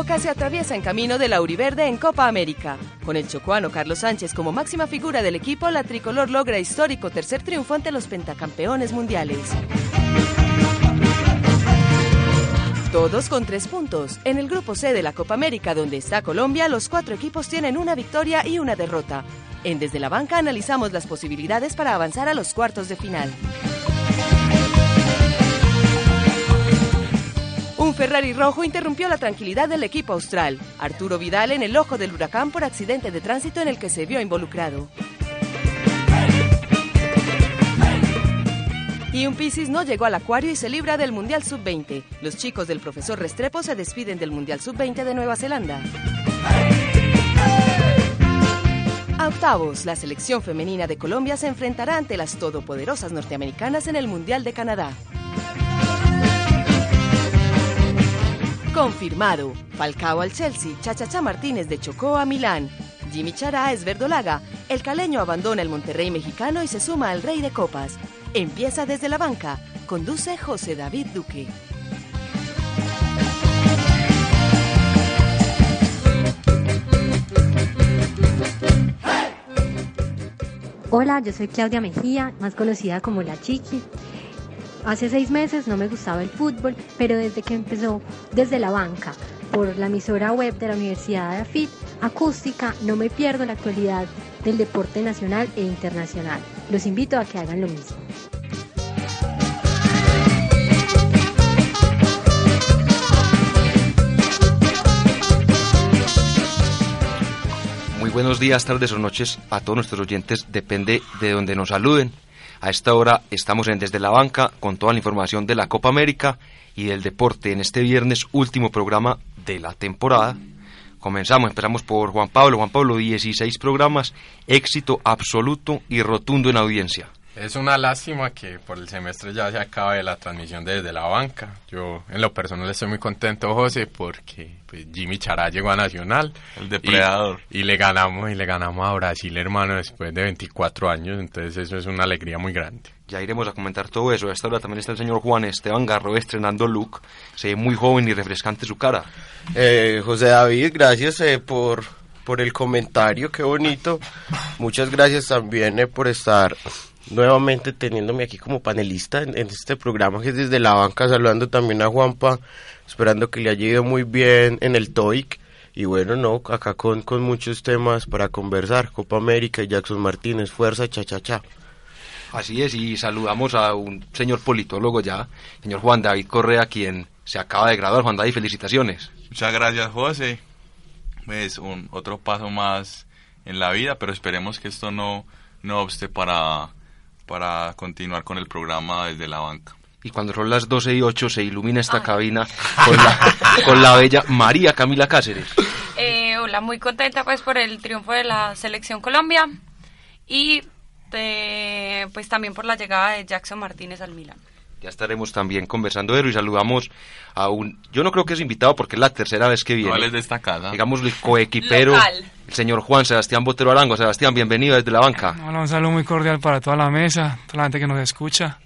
Roca se atraviesa en camino de la Uriverde en Copa América. Con el chocuano Carlos Sánchez como máxima figura del equipo, la tricolor logra histórico tercer triunfo ante los pentacampeones mundiales. Todos con tres puntos. En el grupo C de la Copa América, donde está Colombia, los cuatro equipos tienen una victoria y una derrota. En Desde la Banca analizamos las posibilidades para avanzar a los cuartos de final. Un Ferrari rojo interrumpió la tranquilidad del equipo austral. Arturo Vidal en el ojo del huracán por accidente de tránsito en el que se vio involucrado. Y un Piscis no llegó al acuario y se libra del Mundial Sub-20. Los chicos del profesor Restrepo se despiden del Mundial Sub-20 de Nueva Zelanda. A octavos, la selección femenina de Colombia se enfrentará ante las todopoderosas norteamericanas en el Mundial de Canadá. Confirmado. Falcao al Chelsea, Chachacha Martínez de Chocó a Milán. Jimmy Chará es verdolaga. El caleño abandona el Monterrey mexicano y se suma al Rey de Copas. Empieza desde la banca. Conduce José David Duque. Hola, yo soy Claudia Mejía, más conocida como La Chiqui. Hace seis meses no me gustaba el fútbol, pero desde que empezó desde la banca por la emisora web de la Universidad de AFIT, acústica, no me pierdo la actualidad del deporte nacional e internacional. Los invito a que hagan lo mismo. Muy buenos días, tardes o noches a todos nuestros oyentes, depende de donde nos saluden. A esta hora estamos en Desde la Banca con toda la información de la Copa América y del deporte en este viernes, último programa de la temporada. Comenzamos, empezamos por Juan Pablo. Juan Pablo, 16 programas, éxito absoluto y rotundo en audiencia. Es una lástima que por el semestre ya se acabe la transmisión desde la banca. Yo en lo personal estoy muy contento, José, porque pues, Jimmy Chará llegó a Nacional. El depredador. Y, y, le ganamos y le ganamos a Brasil, hermano, después de 24 años. Entonces eso es una alegría muy grande. Ya iremos a comentar todo eso. A esta hora también está el señor Juan Esteban Garro estrenando look. Se ve muy joven y refrescante su cara. Eh, José David, gracias eh, por, por el comentario, qué bonito. Muchas gracias también eh, por estar nuevamente teniéndome aquí como panelista en, en, este programa que es desde la banca, saludando también a Juanpa, esperando que le haya ido muy bien en el TOEIC. Y bueno, no, acá con, con muchos temas para conversar. Copa América y Jackson Martínez, fuerza, cha, cha, cha. Así es, y saludamos a un señor politólogo ya, señor Juan David Correa, quien se acaba de graduar. Juan David, felicitaciones. Muchas gracias, José. Es un otro paso más en la vida, pero esperemos que esto no, no obste para, para continuar con el programa desde la banca. Y cuando son las 12 y 8 se ilumina esta Ay. cabina con la, con la bella María Camila Cáceres. Eh, hola, muy contenta pues por el triunfo de la selección Colombia y de, pues también por la llegada de Jackson Martínez al Milan. Ya estaremos también conversando de eso y saludamos a un, yo no creo que es invitado porque es la tercera vez que viene. No, es de esta casa. Digamos el coequipero, Local. el señor Juan Sebastián Botero Arango. Sebastián, bienvenido desde la banca. Hola, un saludo muy cordial para toda la mesa, toda la gente que nos escucha.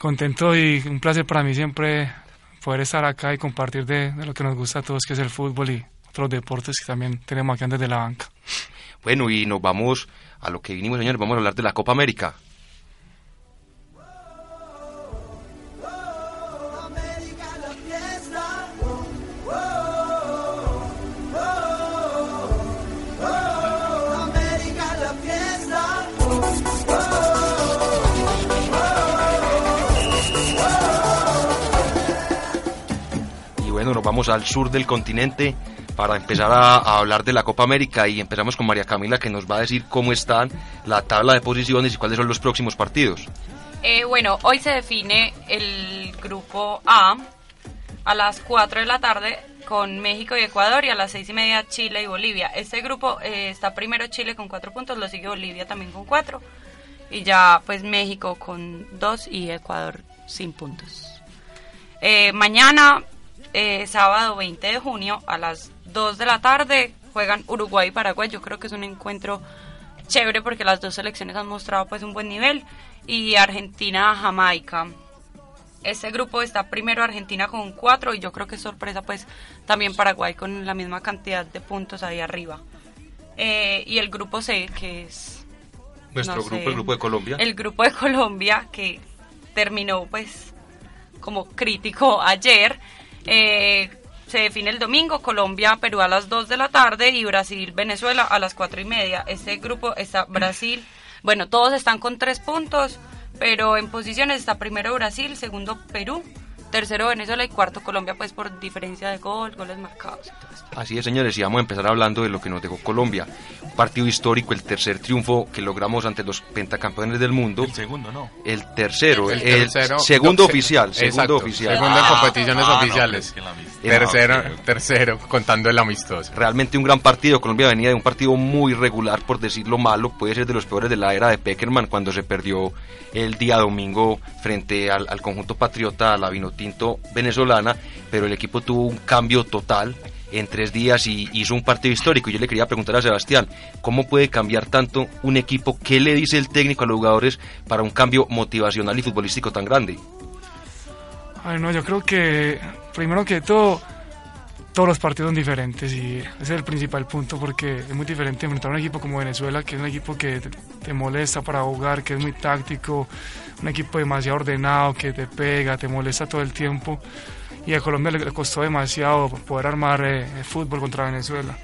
Contento y un placer para mí siempre poder estar acá y compartir de, de lo que nos gusta a todos, que es el fútbol y otros deportes que también tenemos aquí desde la banca. Bueno, y nos vamos a lo que vinimos, señores, vamos a hablar de la Copa América. Nos vamos al sur del continente para empezar a, a, hablar de la Copa América y empezamos con María Camila que nos va a decir cómo están la tabla de posiciones y cuáles son los próximos partidos. Eh, bueno, hoy se define el grupo A a las 4 de la tarde con México y Ecuador y a las 6 y media Chile y Bolivia. Este grupo eh, está primero Chile con 4 puntos, lo sigue Bolivia también con 4. y ya pues México con dos y Ecuador sin puntos. Eh, mañana, eh, sábado 20 de junio, a las 2 de la tarde, juegan Uruguay y Paraguay. Yo creo que es un encuentro chévere porque las dos selecciones han mostrado pues un buen nivel. Y Argentina-Jamaica. Este grupo está primero Argentina con 4 y yo creo que es sorpresa pues también Paraguay con la misma cantidad de puntos ahí arriba. Eh, y el grupo C, que es... Nuestro no grupo, sé, el grupo de Colombia. El grupo de Colombia que terminó pues como crítico ayer. Eh, se define el domingo, Colombia, Perú a las 2 de la tarde y Brasil, Venezuela a las 4 y media. Este grupo está Brasil, bueno, todos están con 3 puntos, pero en posiciones está primero Brasil, segundo Perú, tercero Venezuela y cuarto Colombia, pues por diferencia de gol, goles marcados y todo esto. Así es, señores, y vamos a empezar hablando de lo que nos dejó Colombia. Un partido histórico, el tercer triunfo que logramos ante los pentacampeones del mundo. El segundo, no. El tercero, el, El tercero- segundo no, oficial, exacto, segundo oficial. segundo en competiciones Ah, no, oficiales. tercero, tercero, contando el amistoso. Realmente un gran partido. Colombia venía de un partido muy regular, por decirlo malo. Puede ser de los peores de la era de Peckerman cuando se perdió el día domingo frente al, al conjunto patriota, a la Vinotinto venezolana. Pero el equipo tuvo un cambio total en tres días y hizo un partido histórico. Yo le quería preguntar a Sebastián, ¿cómo puede cambiar tanto un equipo? ¿Qué le dice el técnico a los jugadores para un cambio motivacional y futbolístico tan grande? Ay, no, yo creo que primero que todo, todos los partidos son diferentes y ese es el principal punto porque es muy diferente enfrentar a un equipo como Venezuela, que es un equipo que te molesta para jugar, que es muy táctico, un equipo demasiado ordenado, que te pega, te molesta todo el tiempo. Y a Colombia le, costó demasiado poder armar eh, el fútbol contra Venezuela.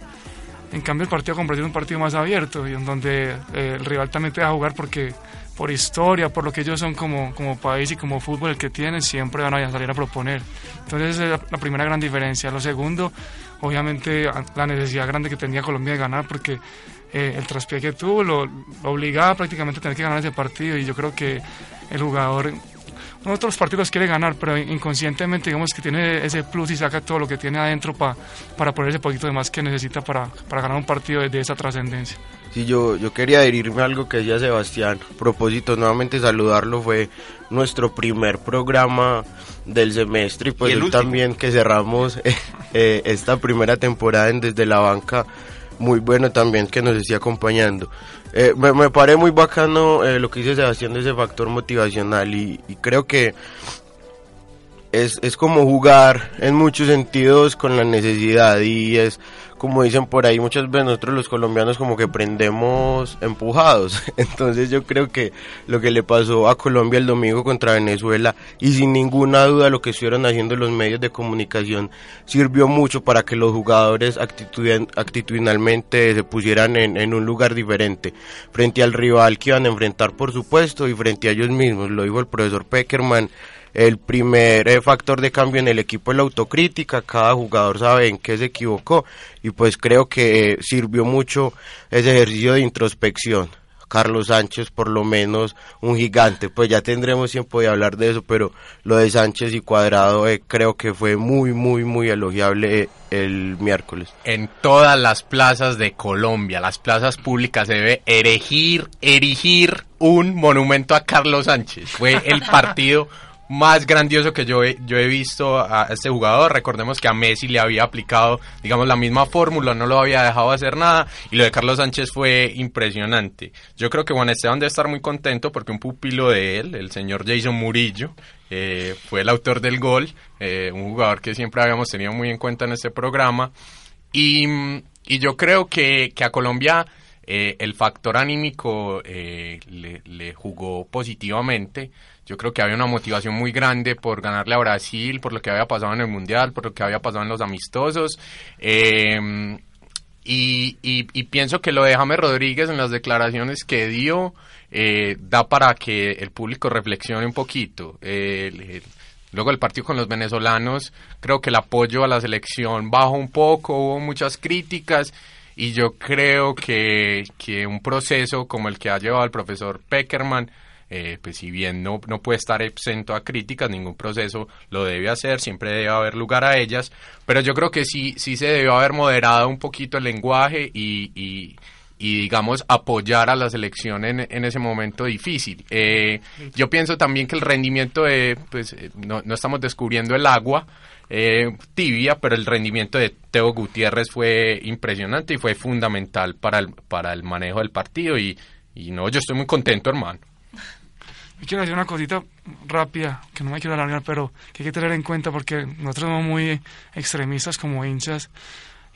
En cambio, el partido con Brasil un partido más abierto y en donde eh, el rival también te deja jugar porque por historia, por lo que ellos son como, como país y como fútbol el que tienen, siempre van a salir a proponer. Entonces esa es la, primera gran diferencia. Lo segundo, obviamente a- la necesidad grande que tenía Colombia de ganar porque eh, el traspié que tuvo lo, lo obligaba prácticamente a tener que ganar ese partido y yo creo que el jugador no otros partidos quiere ganar, pero inconscientemente digamos que tiene ese plus y saca todo lo que tiene adentro pa- para poner ese poquito de más que necesita para, para ganar un partido de, de esa trascendencia. Sí, yo, yo quería adherirme a algo que decía Sebastián. A propósito, nuevamente saludarlo. Fue nuestro primer programa del semestre y pues Y también que cerramos eh, eh, esta primera temporada en Desde la Banca. Muy bueno también que nos esté acompañando. Eh, me, me parece muy bacano eh, lo que dice Sebastián de ese factor motivacional y, y creo que es, es como jugar en muchos sentidos con la necesidad y es como dicen por ahí muchas veces nosotros los colombianos como que prendemos empujados. Entonces yo creo que lo que le pasó a Colombia el domingo contra Venezuela y sin ninguna duda lo que estuvieron haciendo los medios de comunicación sirvió mucho para que los jugadores actitudin- actitudinalmente se pusieran en, en un lugar diferente frente al rival que iban a enfrentar por supuesto y frente a ellos mismos. Lo dijo el profesor Peckerman el primer eh, factor de cambio en el equipo es la autocrítica, cada jugador sabe en qué se equivocó y pues creo que eh, sirvió mucho ese ejercicio de introspección. Carlos Sánchez por lo menos un gigante, pues ya tendremos tiempo de hablar de eso, pero lo de Sánchez y Cuadrado eh, creo que fue muy, muy, muy elogiable el miércoles. En todas las plazas de Colombia, las plazas públicas, se debe erigir, erigir un monumento a Carlos Sánchez. Fue el partido más grandioso que yo he, yo he visto a este jugador. Recordemos que a Messi le había aplicado, digamos, la misma fórmula, no lo había dejado hacer nada. Y lo de Carlos Sánchez fue impresionante. Yo creo que Juan Esteban debe estar muy contento porque un pupilo de él, el señor Jason Murillo, eh, fue el autor del gol. eh, un jugador que siempre habíamos tenido muy en cuenta en este programa. Y, y yo creo que, que a Colombia eh, el factor anímico le jugó positivamente. Yo creo que había una motivación muy grande por ganarle a Brasil, por lo que había pasado en el Mundial, por lo que había pasado en los amistosos. Eh, y, y- y pienso que lo de James Rodríguez en las declaraciones que dio eh, da para que el público reflexione un poquito. Luego el partido con los venezolanos, creo que el apoyo a la selección bajó un poco, hubo muchas críticas y yo creo que, que un proceso como el que ha llevado el profesor Peckerman, eh, pues si bien no, no puede estar exento a críticas, ningún proceso lo debe hacer, siempre debe haber lugar a ellas, pero yo creo que sí, sí se debió haber moderado un poquito el lenguaje y, y, digamos apoyar a la selección en, en ese momento difícil. Eh, yo pienso también que el rendimiento de, pues eh, no, no estamos descubriendo el agua eh, tibia, pero el rendimiento de Teo Gutiérrez fue impresionante y fue fundamental para el, para el manejo del partido y, y no, yo estoy muy contento hermano. Yo quiero decir una cosita rápida, que no me quiero alargar, pero que hay que tener en cuenta porque nosotros somos muy extremistas como hinchas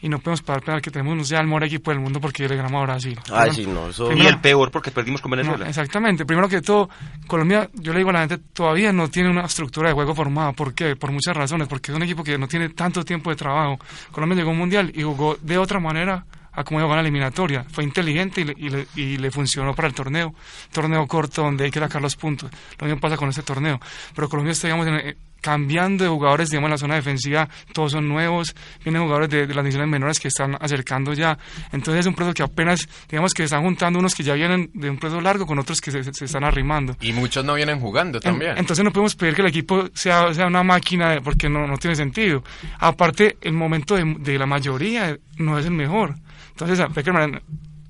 y no podemos parar pensar que tenemos ya el mejor equipo del mundo porque le ganamos a Brasil. Ay, Primero- sí, no, eso... Y Primero- el peor porque perdimos con Venezuela. no, exactamente. Primero que todo, Colombia, yo le digo a la gente, todavía no tiene una estructura de juego formada. ¿Por qué? Por muchas razones. Porque es un equipo que no tiene tanto tiempo de trabajo. Colombia llegó a un mundial y jugó de otra manera a como jugó en la eliminatoria. Fue inteligente y le, y le- y le funcionó para el torneo. Torneo corto donde hay que sacar los puntos. Lo mismo pasa con este torneo. Pero Colombia está, digamos, en- eh, cambiando de jugadores, digamos, en la zona defensiva. Todos son nuevos. Vienen jugadores de, de las divisiones menores que están acercando ya. Entonces es un proceso que apenas, digamos, que están juntando unos que ya vienen de un proceso largo con otros que se, están arrimando. Y muchos no vienen jugando En- también. Entonces no podemos pedir que el equipo sea, sea una máquina de- porque no, no tiene sentido. Aparte, el momento de, de la mayoría no es el mejor. Entonces, Beckerman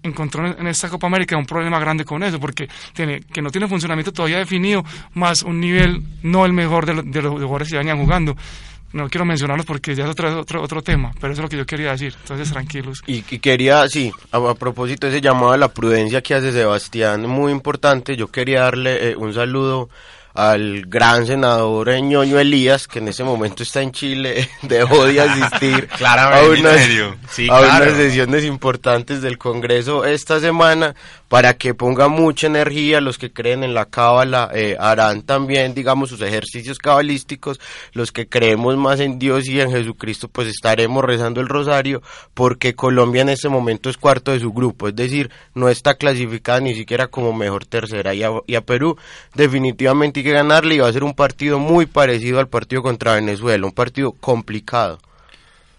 encontró en esta Copa América un problema grande con eso, porque tiene que no tiene funcionamiento todavía definido, más un nivel no el mejor de, lo- de los jugadores que venían jugando. No quiero mencionarlos porque ya es otro, otro, otro tema, pero eso es lo que yo quería decir. Entonces, tranquilos. Y, quería, sí, a, a propósito ese llamado a la prudencia que hace Sebastián, muy importante, yo quería darle eh, un saludo al gran senador Ñoño Elías, que en ese momento está en Chile, dejó de asistir a unas. Sí, a claro. unas sesiones importantes del Congreso esta semana para que ponga mucha energía. Los que creen en la cábala eh, harán también, digamos, sus ejercicios cabalísticos. Los que creemos más en Dios y en Jesucristo, pues estaremos rezando el rosario porque Colombia en este momento es cuarto de su grupo. Es decir, no está clasificada ni siquiera como mejor tercera. Y a, y a Perú definitivamente hay que ganarle y va a ser un partido muy parecido al partido contra Venezuela. Un partido complicado.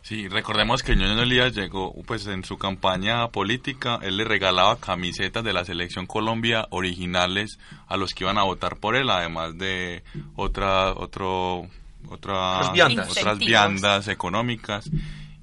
Sí, recordemos que Ñoño Elías llegó, pues en su campaña política, él le regalaba camisetas de la selección Colombia originales a los que iban a votar por él, además de otra, otro, otra, Otras viandas. otras Incentivos. viandas económicas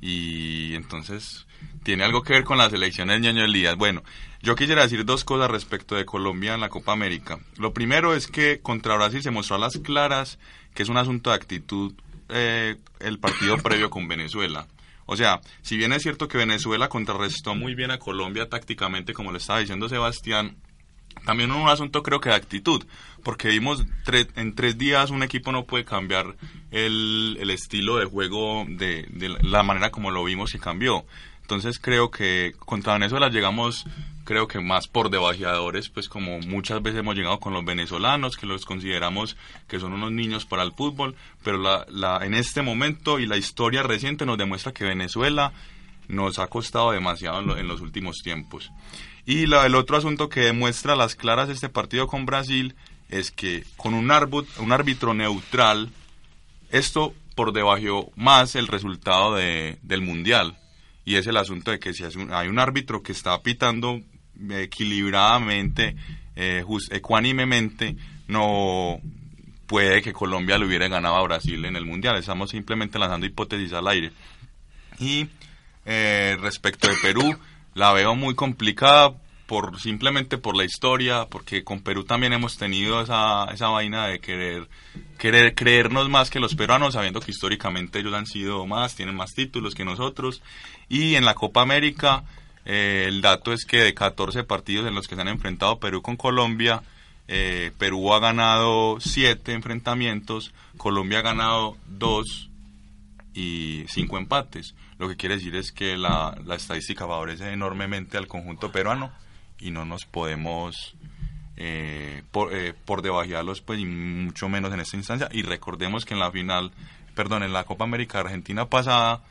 y entonces tiene algo que ver con las elecciones Ñoño Elías. Bueno, yo quisiera decir dos cosas respecto de Colombia en la Copa América. Lo primero es que contra Brasil se mostró a las claras que es un asunto de actitud eh, el partido previo con Venezuela. O sea, si bien es cierto que Venezuela contrarrestó muy bien a Colombia tácticamente, como le estaba diciendo Sebastián, también un asunto creo que de actitud, porque vimos tre- en tres días un equipo no puede cambiar el, el estilo de juego de, de la manera como lo vimos que cambió. Entonces creo que contra Venezuela llegamos, creo que más por debajeadores, pues como muchas veces hemos llegado con los venezolanos, que los consideramos que son unos niños para el fútbol, pero la, la, en este momento y la historia reciente nos demuestra que Venezuela nos ha costado demasiado en, lo- en los últimos tiempos. Y la- el otro asunto que demuestra las claras este partido con Brasil es que con un, árbit- un árbitro neutral, esto por debajo más el resultado de- del Mundial. Y es el asunto de que si hay un árbitro que está pitando equilibradamente, eh, ecuánimemente, no puede que Colombia le hubiera ganado a Brasil en el Mundial. Estamos simplemente lanzando hipótesis al aire. Y eh, respecto de Perú, la veo muy complicada por simplemente por la historia, porque con Perú también hemos tenido esa, esa vaina de querer, querer creernos más que los peruanos, sabiendo que históricamente ellos han sido más, tienen más títulos que nosotros. Y en la Copa América, eh, el dato es que de 14 partidos en los que se han enfrentado Perú con Colombia, eh, Perú ha ganado 7 enfrentamientos, Colombia ha ganado 2 y cinco empates. Lo que quiere decir es que la, la estadística favorece enormemente al conjunto peruano y no nos podemos eh, por, eh, por debajearlos, pues, y mucho menos en esta instancia. Y recordemos que en la final, perdón, en la Copa América Argentina pasada,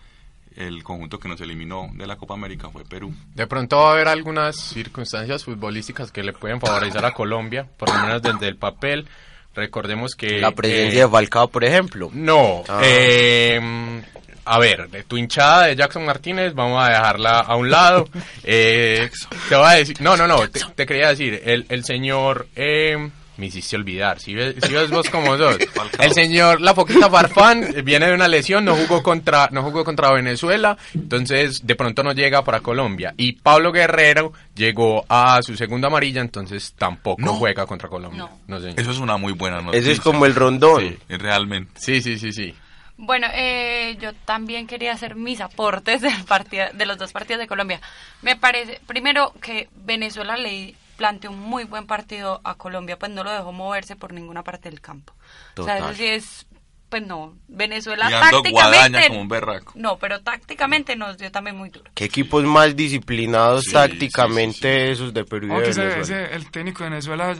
el conjunto que nos eliminó de la Copa América fue Perú. De pronto va a haber algunas circunstancias futbolísticas que le pueden favorecer a Colombia, por lo menos desde el papel. Recordemos que... La presencia eh, de Falcao, por ejemplo. No, Ah. eh, a ver, de tu hinchada de Jackson Martínez, vamos a dejarla a un lado. Eh, te voy a decir, no, no, no, te, te quería decir, el, el señor eh, me hiciste olvidar. Si ves, si ves vos como sos. El señor La Foquita Farfán viene de una lesión, no jugó contra no jugó contra Venezuela, entonces de pronto no llega para Colombia. Y Pablo Guerrero llegó a su segunda amarilla, entonces tampoco No. juega contra Colombia. No. No, señor. Eso es una muy buena noticia. Ese es como el rondón. Sí, realmente. Sí, sí, sí, sí. Bueno, eh, yo también quería hacer mis aportes del partido, de los dos partidos de Colombia. Me parece, primero, que Venezuela le planteó un muy buen partido a Colombia, pues no lo dejó moverse por ninguna parte del campo. O sea, Total. eso sí es, pues no, Venezuela tácticamente... como un berraco. No, pero tácticamente nos dio también muy duro. ¿Qué equipos más disciplinados Sí, tácticamente esos de Perú y de Aunque Venezuela? ese- el técnico de Venezuela,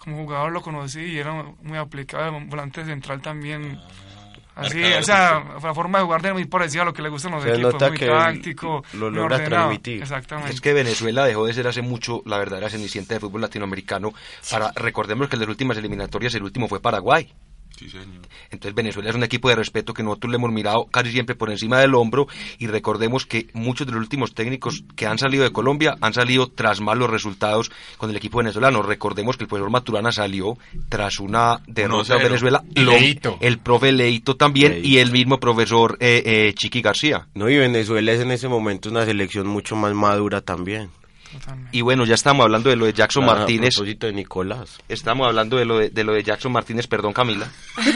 como jugador lo conocí y era muy aplicado, volante central también. Así, o sea, la forma de jugar de muy parecida a lo que le gustan los Se equipos, nota muy que táctico, lo muy logra ordenado. transmitir. Exactamente. Es que Venezuela dejó de ser hace mucho la verdadera cenicienta de fútbol latinoamericano. Para, recordemos que en las últimas eliminatorias el último fue Paraguay. Sí, señor. Entonces Venezuela es un equipo de respeto que nosotros le hemos mirado casi siempre por encima del hombro y recordemos que muchos de los últimos técnicos que han salido de Colombia han salido tras malos resultados con el equipo venezolano. Recordemos que el profesor Maturana salió tras una derrota a 1-0. Venezuela. Leito. El profe Leito también Leito. y el mismo profesor eh, eh, Chiqui García. No, y Venezuela es en ese momento una selección mucho más madura también. Totalmente. Y bueno, ya estamos hablando de lo de Jackson Ah, Martínez. A propósito de Nicolás. Estamos hablando de lo de, de lo de Jackson Martínez, perdón Camila.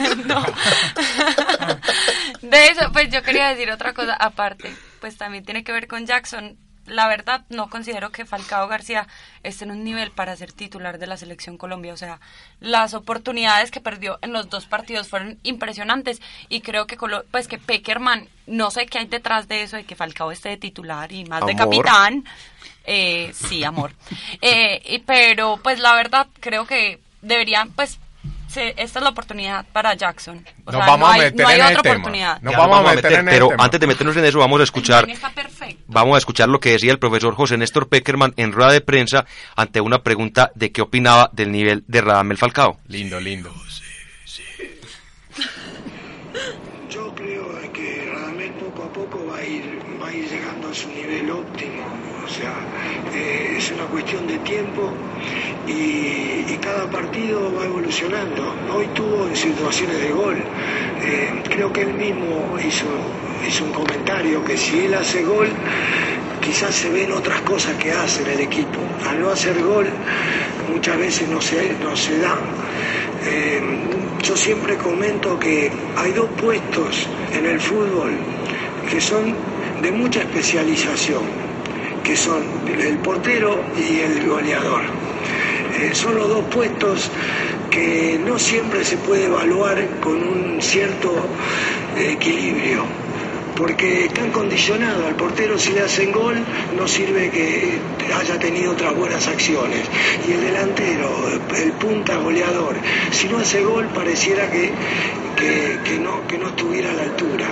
De eso, pues yo quería decir otra cosa aparte, pues también tiene que ver con Jackson. La verdad, no considero que Falcao García esté en un nivel para ser titular de la selección Colombia. O sea, las oportunidades que perdió en los dos partidos fueron impresionantes y creo que Colo- pues que Peckerman, no sé qué hay detrás de eso de que Falcao esté de titular y más de capitán. Eh, sí, amor. Eh, y- pero pues la verdad creo que deberían, pues, se- esta es la oportunidad para Jackson. O Nos sea, vamos no a hay, meter no hay en el otra tema. oportunidad. Nos vamos a meter en el pero tema. antes de meternos en eso vamos a escuchar está. Vamos a escuchar lo que decía el profesor José Néstor Peckerman en rueda de prensa ante una pregunta de qué opinaba del nivel de Radamel Falcao. Lindo, lindo. Yo creo que poco a poco va a ir, va a ir llegando a su nivel óptimo. O sea, eh, es una cuestión de tiempo y, cada partido va evolucionando. Hoy tuvo en situaciones de gol. Eh, creo que él mismo hizo, un comentario que si él hace gol, quizás se ven otras cosas que hace en el equipo. Al no hacer gol, muchas veces no se, no se da. Eh, yo siempre comento que hay dos puestos en el fútbol que son de mucha especialización, que son el portero y el goleador. Eh, son los dos puestos que no siempre se puede evaluar con un cierto equilibrio porque están condicionados. Al portero si le hacen gol no sirve que haya tenido otras buenas acciones. Y el delantero, el punta goleador, si no hace gol pareciera que, que, que no, que no estuviera a la altura.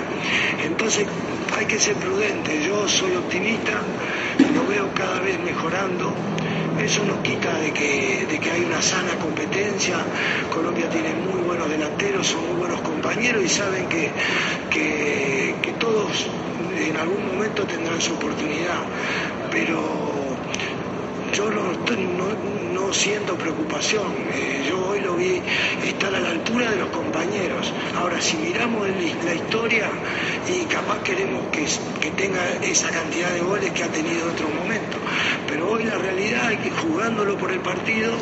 Entonces hay que ser prudente. Yo soy optimista, lo veo cada vez mejorando. Eso no quita de que, de que hay una sana competencia. Colombia tiene muy buenos delanteros, son muy buenos compañeros y saben que, que, todos en algún momento tendrán su oportunidad. Pero yo no, siento preocupación. Eh, vi estar a la altura de los compañeros. Ahora, si miramos la historia y capaz queremos que, que tenga esa cantidad de goles que ha tenido en otro momento. Pero hoy la realidad es que jugándolo por el partido,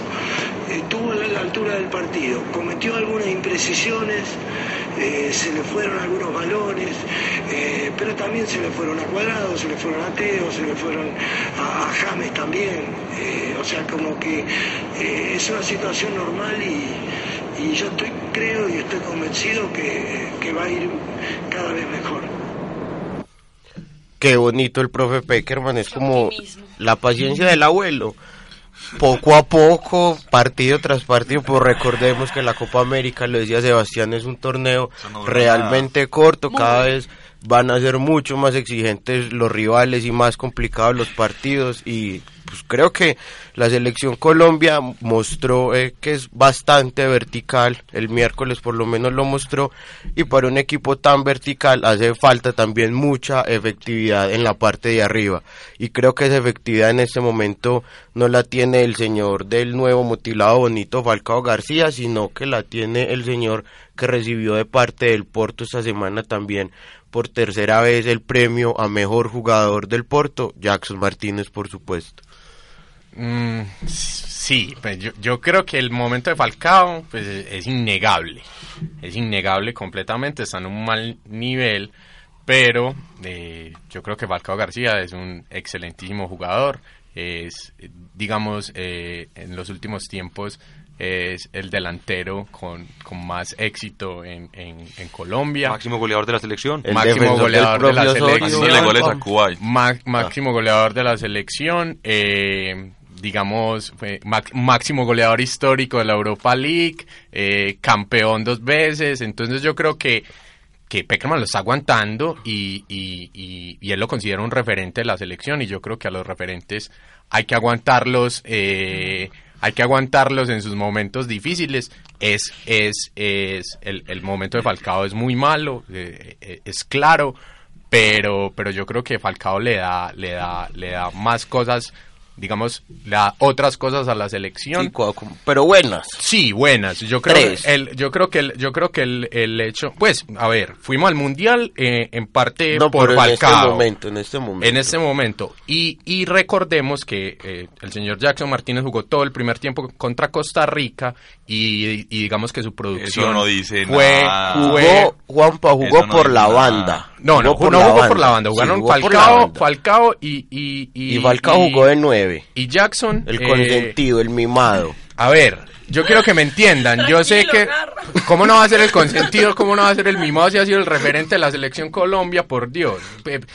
estuvo a la altura del partido. Cometió algunas imprecisiones, eh, se le fueron algunos balones, eh, pero también se le fueron a Cuadrado, se le fueron a Teo, se le fueron a, a James también. Eh, o sea, como que eh, es una situación normal y, y yo estoy, creo y estoy convencido que, que va a ir cada vez mejor. Qué bonito el profe Peckerman, es como la paciencia del abuelo. Poco a poco, partido tras partido, pues recordemos que la Copa América, lo decía Sebastián, es un torneo realmente corto, Muy cada vez van a ser mucho más exigentes los rivales y más complicados los partidos y pues creo que la selección Colombia mostró eh, que es bastante vertical, el miércoles por lo menos lo mostró y para un equipo tan vertical hace falta también mucha efectividad en la parte de arriba y creo que esa efectividad en este momento no la tiene el señor del nuevo mutilado bonito Falcao García, sino que la tiene el señor que recibió de parte del Porto esta semana también por tercera vez el premio a mejor jugador del Porto, Jackson Martínez, por supuesto. Mm, sí, pues yo, creo que el momento de Falcao pues, es innegable. Es innegable completamente, está en un mal nivel, pero eh, yo creo que Falcao García es un excelentísimo jugador. Es, digamos, eh, en los últimos tiempos es el delantero con, con más éxito en, en, en, Colombia. Máximo goleador de la selección. El máximo goleador de la selección. máximo goleador de la selección. Eh, digamos, máximo goleador histórico de la Europa League, eh, campeón dos veces, entonces yo creo que, que Peckerman lo está aguantando y, y, y, él lo considera un referente de la selección y yo creo que a los referentes hay que aguantarlos, eh, hay que aguantarlos en sus momentos difíciles. Es, es, es el, el momento de Falcao es muy malo, eh, eh, es claro, pero, pero yo creo que Falcao le da, le da, le da más cosas digamos, la, otras cosas a la selección. pero buenas. Sí, buenas. Yo creo, el, yo creo que el, yo creo que el, el hecho, pues, a ver, fuimos al mundial eh, en parte por En este momento, en este momento. En este momento. Y, y recordemos que eh, el señor Jackson Martínez jugó todo el primer tiempo contra Costa Rica y, digamos que su producción no dice fue, jugó, Juanpa jugó por la banda. No, no, jugó no jugó por la banda. Jugaron Falcao, Falcao y, y, y, Falcao jugó de nueve. Y Jackson. El consentido, el mimado. A ver, yo quiero que me entiendan. Yo sé que. ¿Cómo no va a ser el consentido? ¿Cómo no va a ser el mimado si ha sido el referente de la selección Colombia? Por Dios.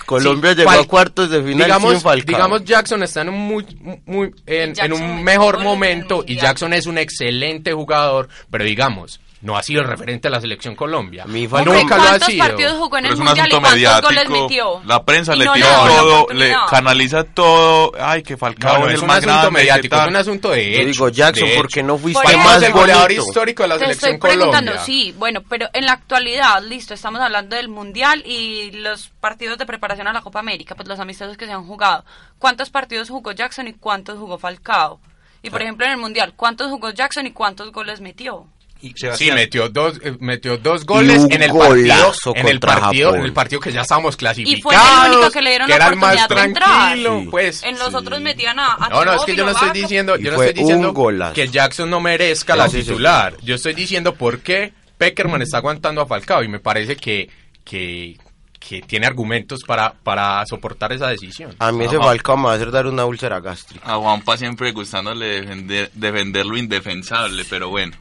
Colombia llegó a cuartos de final digamos, sin Falcao. Digamos, Jackson está en un, muy, muy, en, en un mejor momento y Jackson es un excelente jugador, pero digamos no ha sido el referente de la selección Colombia. Mi Nunca lo ha sido. partidos jugó en el mundial y cuántos goles metió? La prensa le tira todo, le canaliza todo. Ay, que Falcao no, es, es un asunto mediático, es un asunto de hecho. Yo digo, Jackson, ¿por qué no fuiste Por más el goleador histórico de la Te selección estoy Colombia? Sí, bueno, pero en la actualidad, listo, estamos hablando del mundial y los partidos de preparación a la Copa América, pues los amistosos que se han jugado. ¿Cuántos partidos jugó Jackson y cuántos jugó Falcao? Y por ejemplo en el mundial, ¿cuántos jugó Jackson y cuántos goles metió? Sí, metió dos, eh, metió dos goles en el partido, en el partido, en el partido que ya estábamos clasificados. Y fue el único que le dieron que era el más tranquilo, pues. En los otros metían a, a No, no, es que yo no estoy diciendo, yo no estoy diciendo que Jackson no merezca la titular. Yo estoy diciendo por qué Peckerman está aguantando a Falcao y me parece que que que tiene argumentos para, para soportar esa decisión. A mí ese Falcao me va a hacer dar una úlcera gástrica. A Juanpa siempre gustándole defender, defender lo indefensable, pero bueno.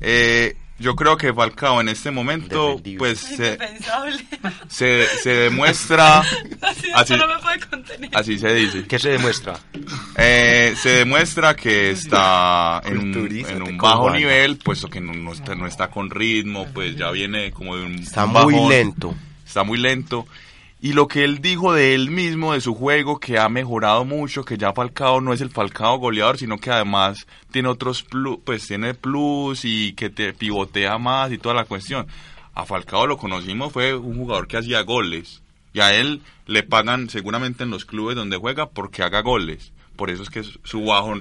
Eh, yo creo que Falcao en este momento, Defendible. pues se, se, se demuestra. así, no me puede contener. así se dice. ¿Qué se demuestra? Eh, se demuestra que está en un, en bajo nivel, puesto que no, no está, no está con ritmo, pues ya viene como de un. Está muy lento. Está muy lento. Y lo que él dijo de él mismo, de su juego, que ha mejorado mucho, que ya Falcao no es el Falcao goleador, sino que además tiene otros plus, pues tiene plus y que te pivotea más y toda la cuestión. A Falcao lo conocimos, fue un jugador que hacía goles. Y a él le pagan seguramente en los clubes donde juega porque haga goles. Por eso es que su bajo,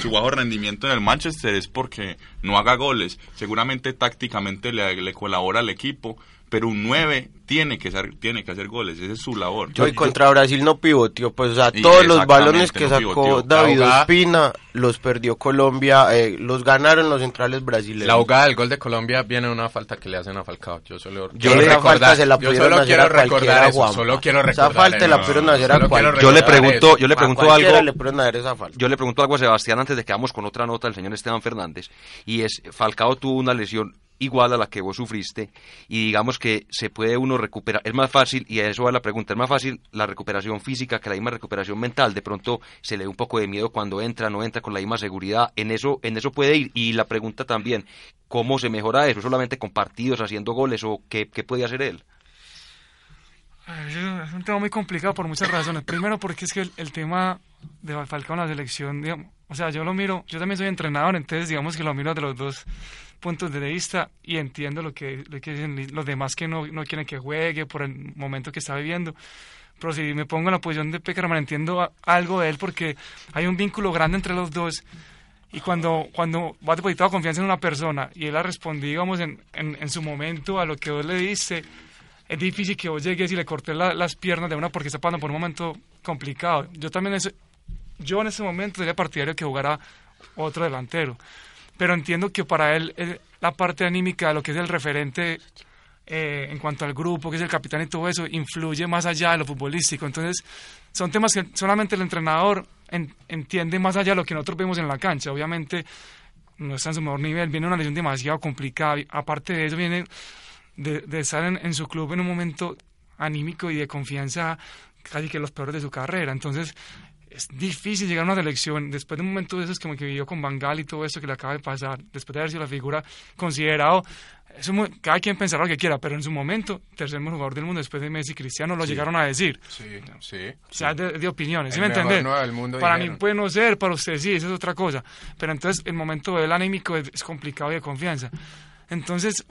su bajo rendimiento en el Manchester es porque no haga goles. Seguramente tácticamente le, le colabora al equipo, pero un 9 tiene que, hacer, tiene que hacer goles. Esa es su labor. Yo y contra Brasil no pivoteó, pues o sea, todos los balones que no sacó pivoteó. David Ospina los perdió Colombia, eh, los ganaron los centrales brasileños. La jugada del gol de Colombia viene de una falta que le hacen a Falcao. Yo solo Yo quiero esa recordar, falta se la yo pudieron solo hacer quiero recordar eso, Juanpa. solo quiero Esa recordar falta eso. la pudieron hacer a cualquiera. Yo le pregunto, yo le A pregunto algo. le esa falta. Yo le pregunto algo a Sebastián antes de que vamos con otra nota del señor Esteban Fernández. Y es, Falcao tuvo una lesión igual a la que vos sufriste y digamos que se puede uno recuperar, es más fácil, y a eso va la pregunta, es más fácil la recuperación física que la misma recuperación mental, de pronto se le da un poco de miedo cuando entra, no entra con la misma seguridad, en eso, en eso puede ir, y la pregunta también, ¿cómo se mejora eso? ¿Solamente con partidos, haciendo goles o qué, qué puede hacer él? Es un tema muy complicado por muchas razones. Primero porque es que el, el tema de Falcao en la selección, digamos, o sea, yo lo miro, yo también soy entrenador, entonces digamos que lo miro de los dos puntos de vista y entiendo lo que, lo que dicen los demás que no, no quieren que juegue por el momento que está viviendo. pero si me pongo en la posición de Peckerman entiendo a- algo de él porque hay un vínculo grande entre los dos y cuando, cuando vas depositado confianza en una persona y él ha respondido, digamos, en, en, en su momento a lo que vos le diste, es difícil que vos llegues y le cortes la- las piernas de una porque está pasando por un momento complicado. Yo también, es, yo en ese momento sería partidario que jugara otro delantero, pero entiendo que para él eh, la parte anímica lo que es el referente eh, en cuanto al grupo, que es el capitán y todo eso, influye más allá de lo futbolístico. Entonces, son temas que solamente el entrenador en- entiende más allá de lo que nosotros vemos en la cancha. Obviamente, no está en su mejor nivel, viene una lesión demasiado complicada. Aparte de eso, viene de, de estar en, en su club en un momento anímico y de confianza casi que los peores de su carrera. Entonces, es difícil llegar a una selección después de un momento de esos como que vivió con Bangal y todo eso que le acaba de pasar, después de haber sido la figura considerado, eso cada quien pensará lo que quiera, pero en su momento, tercer mejor jugador del mundo después de Messi y Cristiano, lo Sí. llegaron a decir. Sí, sí. O sea, de, de opiniones, ¿sí El me mundo Para dijeron. mí puede no ser, para usted sí, eso es otra cosa. Pero entonces el momento del anímico es, es complicado y de confianza. Entonces,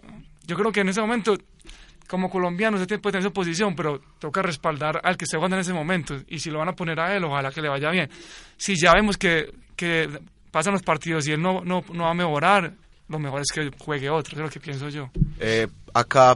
yo creo que en ese momento, como colombiano, usted puede tener su posición, pero toca respaldar al que esté jugando en ese momento. Y si lo van a poner a él, ojalá que le vaya bien. Si ya vemos que, que pasan los partidos y él no, no, no va a mejorar, lo mejor es que juegue otro, es lo que pienso yo. Eh, acá,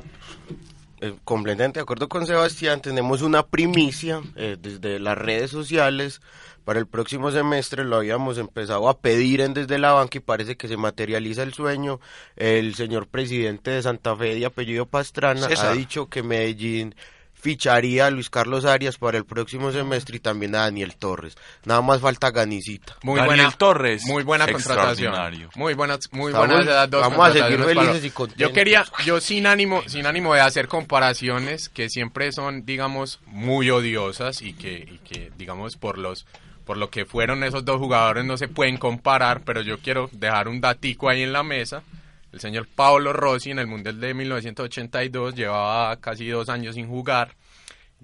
eh, completamente de acuerdo con Sebastián, tenemos una primicia eh, desde las redes sociales. Para el próximo semestre lo habíamos empezado a pedir en desde la banca y parece que se materializa el sueño. El señor presidente de Santa Fe de apellido Pastrana César. ha dicho que Medellín ficharía a Luis Carlos Arias para el próximo semestre y también a Daniel Torres. Nada más falta Ganicita. Muy Daniel buena, Torres, muy buena contratación. Muy buenas, muy Estamos- buenas esas dos vamos a seguir felices y contentos. Yo quería, yo sin ánimo, sin ánimo de hacer comparaciones que siempre son, digamos, muy odiosas y que, y que, digamos, por los, por lo que fueron esos dos jugadores no se pueden comparar, pero yo quiero dejar un datico ahí en la mesa. El señor Paolo Rossi en el Mundial de 1982 llevaba casi dos años sin jugar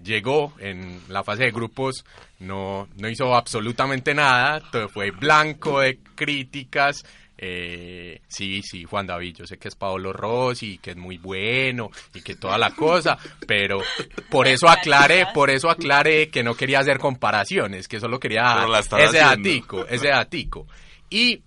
llegó en la fase de grupos, no, no hizo absolutamente nada, todo fue blanco de críticas. eh, sí, sí, Juan David, yo sé que es Paolo Rossi, que es muy bueno y que toda la cosa, pero por eso aclaré, por eso aclaré que no quería hacer comparaciones, que solo quería ese haciendo. datico, ese datico. Y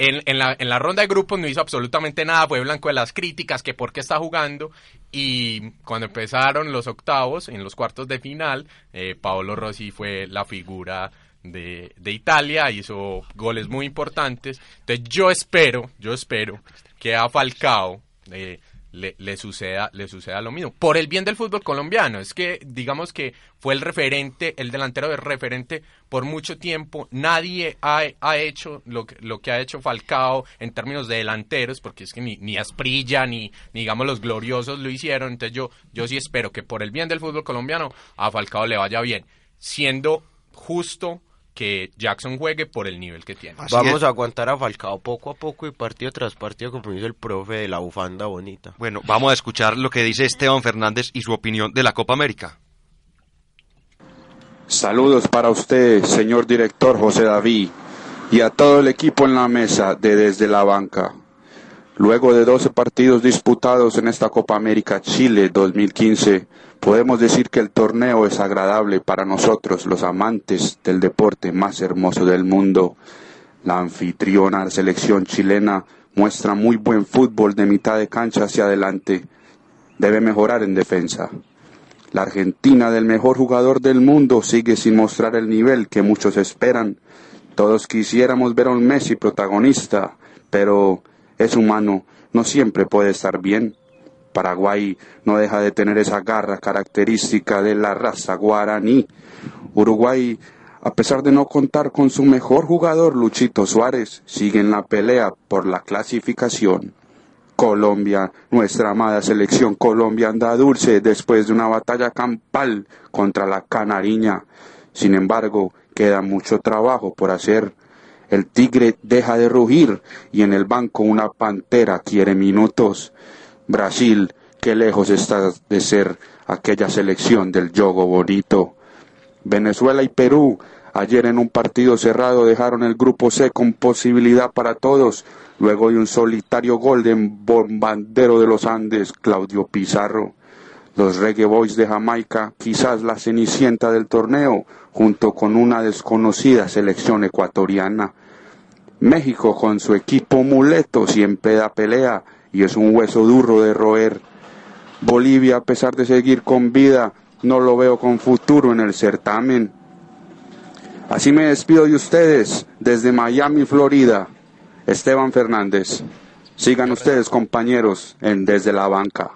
en, en la, en la ronda de grupos no hizo absolutamente nada, fue blanco de las críticas, que por qué está jugando. Y cuando empezaron los octavos, en los cuartos de final, eh, Paolo Rossi fue la figura de, de Italia, hizo goles muy importantes. Entonces yo espero, yo espero que a Falcao eh, le, le suceda, le suceda lo mismo. Por el bien del fútbol colombiano. Es que, digamos que fue el referente, el delantero de referente por mucho tiempo. Nadie ha, ha hecho lo que, lo que ha hecho Falcao en términos de delanteros, porque es que ni, ni Asprilla ni, ni digamos los gloriosos lo hicieron. Entonces yo, yo sí espero que por el bien del fútbol colombiano a Falcao le vaya bien. Siendo justo que Jackson juegue por el nivel que tiene. Así Vamos es. a aguantar a Falcao poco a poco y partido tras partido, como dice el profe de la bufanda bonita. Bueno, vamos a escuchar lo que dice Esteban Fernández y su opinión de la Copa América. Saludos para usted, señor director José David, y a todo el equipo en la mesa de Desde la Banca. Luego de 12 partidos disputados en esta Copa América Chile 2015, podemos decir que el torneo es agradable para nosotros, los amantes del deporte más hermoso del mundo. La anfitriona selección chilena muestra muy buen fútbol de mitad de cancha hacia adelante. Debe mejorar en defensa. La Argentina del mejor jugador del mundo sigue sin mostrar el nivel que muchos esperan. Todos quisiéramos ver a un Messi protagonista, pero es humano, no siempre puede estar bien. Paraguay no deja de tener esa garra característica de la raza guaraní. Uruguay, a pesar de no contar con su mejor jugador, Luchito Suárez, sigue en la pelea por la clasificación. Colombia, nuestra amada selección Colombia anda dulce después de una batalla campal contra la Canariña. Sin embargo, queda mucho trabajo por hacer. El tigre deja de rugir y en el banco una pantera quiere minutos. Brasil, qué lejos está de ser aquella selección del yogo bonito. Venezuela y Perú, ayer en un partido cerrado dejaron el grupo C con posibilidad para todos, luego de un solitario gol de bombardero de los Andes, Claudio Pizarro. Los Reggae Boys de Jamaica, quizás la cenicienta del torneo, junto con una desconocida selección ecuatoriana. México con su equipo muleto siempre da pelea y es un hueso duro de roer. Bolivia, a pesar de seguir con vida, no lo veo con futuro en el certamen. Así me despido de ustedes desde Miami, Florida. Esteban Fernández. Sigan ustedes, compañeros, en Desde la Banca.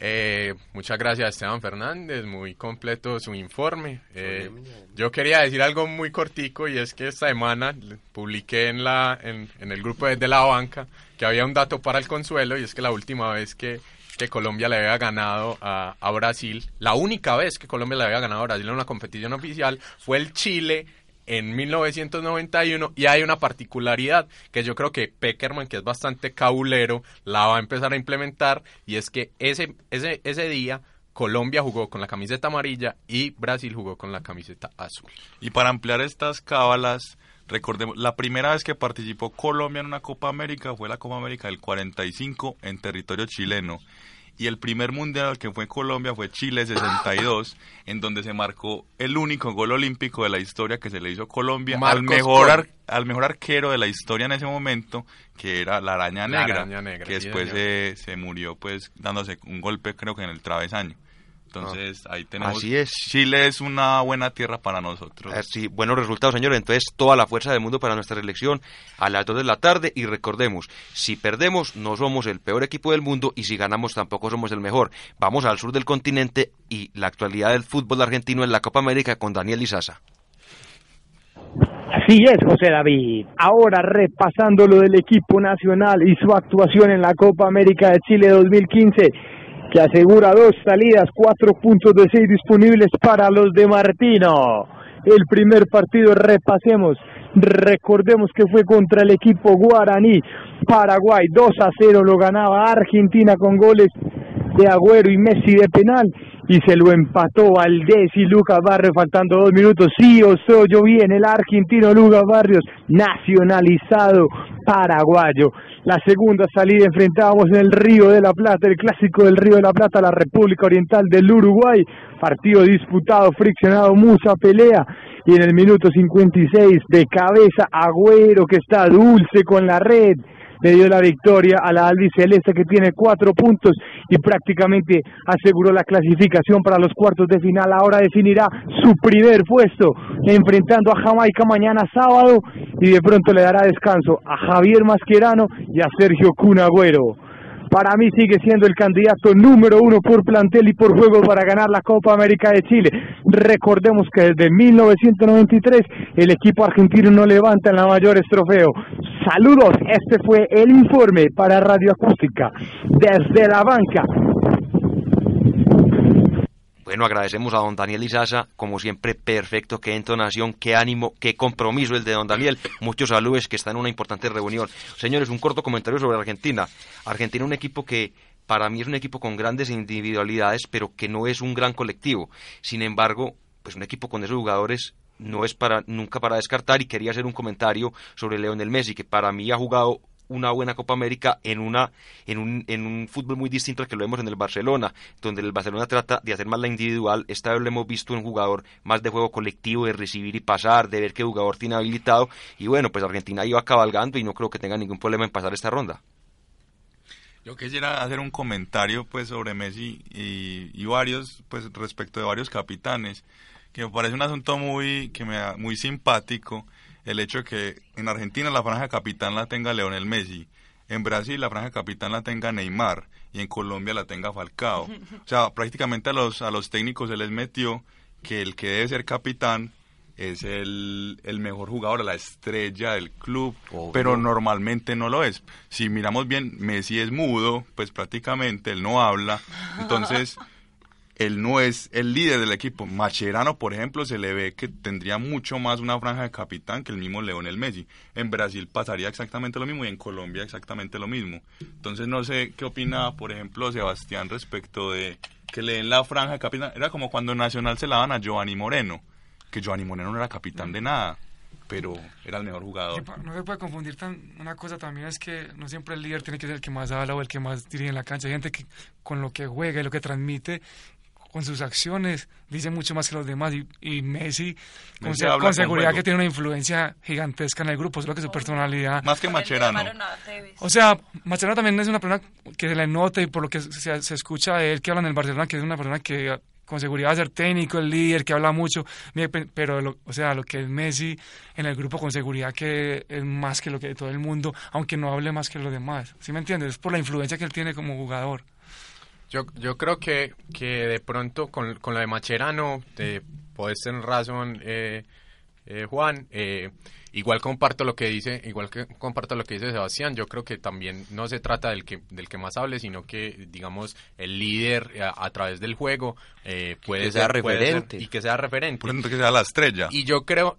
Eh, muchas gracias Esteban Fernández, muy completo su informe. Eh, yo quería decir algo muy cortico y es que esta semana publiqué en, la, en, el grupo desde la banca que había un dato para el consuelo y es que la última vez que, que Colombia le había ganado a, a, Brasil, la única vez que Colombia le había ganado a Brasil en una competición oficial fue el Chile en 1991 y hay una particularidad que yo creo que Peckerman, que es bastante cabulero, la va a empezar a implementar y es que ese, ese, ese día Colombia jugó con la camiseta amarilla y Brasil jugó con la camiseta azul. Y para ampliar estas cábalas, recordemos, la primera vez que participó Colombia en una Copa América fue la Copa América del 45 en territorio chileno y el primer mundial que fue Colombia fue Chile 62, en donde se marcó el único gol olímpico de la historia que se le hizo a Colombia al mejor, al mejor arquero de la historia en ese momento, que era la Araña Negra, que después se, se murió pues dándose un golpe creo que en el travesaño. Entonces, ahí tenemos. Así es. Chile es una buena tierra para nosotros. Sí, buenos resultados, señores. Entonces, toda la fuerza del mundo para nuestra selección a las 2 de la tarde. Y recordemos, si perdemos, no somos el peor equipo del mundo. Y si ganamos, tampoco somos el mejor. Vamos al sur del continente y la actualidad del fútbol argentino en la Copa América con Daniel Izaza. Así es, José David. Ahora repasando lo del equipo nacional y su actuación en la Copa América de Chile 2015 que asegura dos salidas, cuatro puntos de seis disponibles para los de Martino. El primer partido, repasemos, recordemos que fue contra el equipo guaraní. Paraguay 2 a 0 lo ganaba Argentina con goles de Agüero y Messi de penal y se lo empató Valdés y Lucas Barrios faltando dos minutos. Sí, yo bien, el argentino Lucas Barrios, nacionalizado paraguayo. La segunda salida enfrentábamos en el Río de la Plata, el clásico del Río de la Plata, la República Oriental del Uruguay. Partido disputado, friccionado, mucha pelea. Y en el minuto 56 de cabeza, Agüero que está dulce con la red le dio la victoria a la albiceleste que tiene cuatro puntos y prácticamente aseguró la clasificación para los cuartos de final. Ahora definirá su primer puesto enfrentando a Jamaica mañana sábado y de pronto le dará descanso a Javier Mascherano y a Sergio Cunagüero para mí sigue siendo el candidato número uno por plantel y por juego para ganar la Copa América de Chile. Recordemos que desde 1993 el equipo argentino no levanta en la mayor trofeo. Saludos, este fue el informe para Radio Acústica desde la banca bueno, agradecemos a don Daniel Izaza, como siempre, perfecto, qué entonación, qué ánimo, qué compromiso el de don Daniel. Muchos saludos que está en una importante reunión. Señores, un corto comentario sobre Argentina. Argentina un equipo que para mí es un equipo con grandes individualidades, pero que no es un gran colectivo. Sin embargo, pues un equipo con esos jugadores no es para nunca para descartar y quería hacer un comentario sobre Leonel Messi que para mí ha jugado una buena Copa América en, una, en, un, en un fútbol muy distinto al que lo vemos en el Barcelona, donde el Barcelona trata de hacer más la individual. Esta vez lo hemos visto un jugador más de juego colectivo, de recibir y pasar, de ver qué jugador tiene habilitado. Y bueno, pues Argentina iba cabalgando y no creo que tenga ningún problema en pasar esta ronda. Yo quisiera hacer un comentario pues sobre Messi y, y, varios pues respecto de varios capitanes que me parece un asunto muy que me muy simpático el hecho de que en Argentina la franja capitán la tenga Leonel Messi, en Brasil la franja capitán la tenga Neymar y en Colombia la tenga Falcao. O sea, prácticamente a los, a los técnicos se les metió que el que debe ser capitán es el, el mejor jugador, la estrella del club, pero normalmente no lo es. Si miramos bien, Messi es mudo, pues prácticamente él no habla, entonces él no es el líder del equipo. Macherano, por ejemplo, se le ve que tendría mucho más una franja de capitán que el mismo Leonel Messi. En Brasil pasaría exactamente lo mismo y en Colombia exactamente lo mismo. Entonces no sé qué opina, por ejemplo, Sebastián respecto de que le den la franja de capitán. Era como cuando Nacional se la dan a Giovanni Moreno, que Giovanni Moreno no era capitán de nada. pero era el mejor jugador. No se puede confundir tan, una cosa también es que no siempre el líder tiene que ser el que más habla o el que más dirige en la cancha. Hay gente que con lo que juega y lo que transmite con sus acciones dice mucho más que los demás y, Messi con, seguridad que tiene una influencia gigantesca en el grupo, solo que su personalidad más que Macherano o sea, Macherano también es una persona que se le nota y por lo que se, se escucha de él que habla en el Barcelona que es una persona que con seguridad va a ser técnico, el líder, que habla mucho, pero, o sea, lo que es Messi en el grupo con seguridad que es más que lo que todo el mundo, aunque no hable más que los demás. ¿Sí me entiendes? Es por la influencia que él tiene como jugador. Yo, yo creo que, que de pronto con, con lo de Macherano, te puedes tener razón, eh, eh, Juan. Eh, Igual comparto lo que dice, igual que comparto lo que dice Sebastián, yo creo que también no se trata del que del que más hable, sino que digamos el líder eh, a, través del juego eh, puede que ser sea referente y que sea referente. Por ejemplo, que sea la estrella. Y yo creo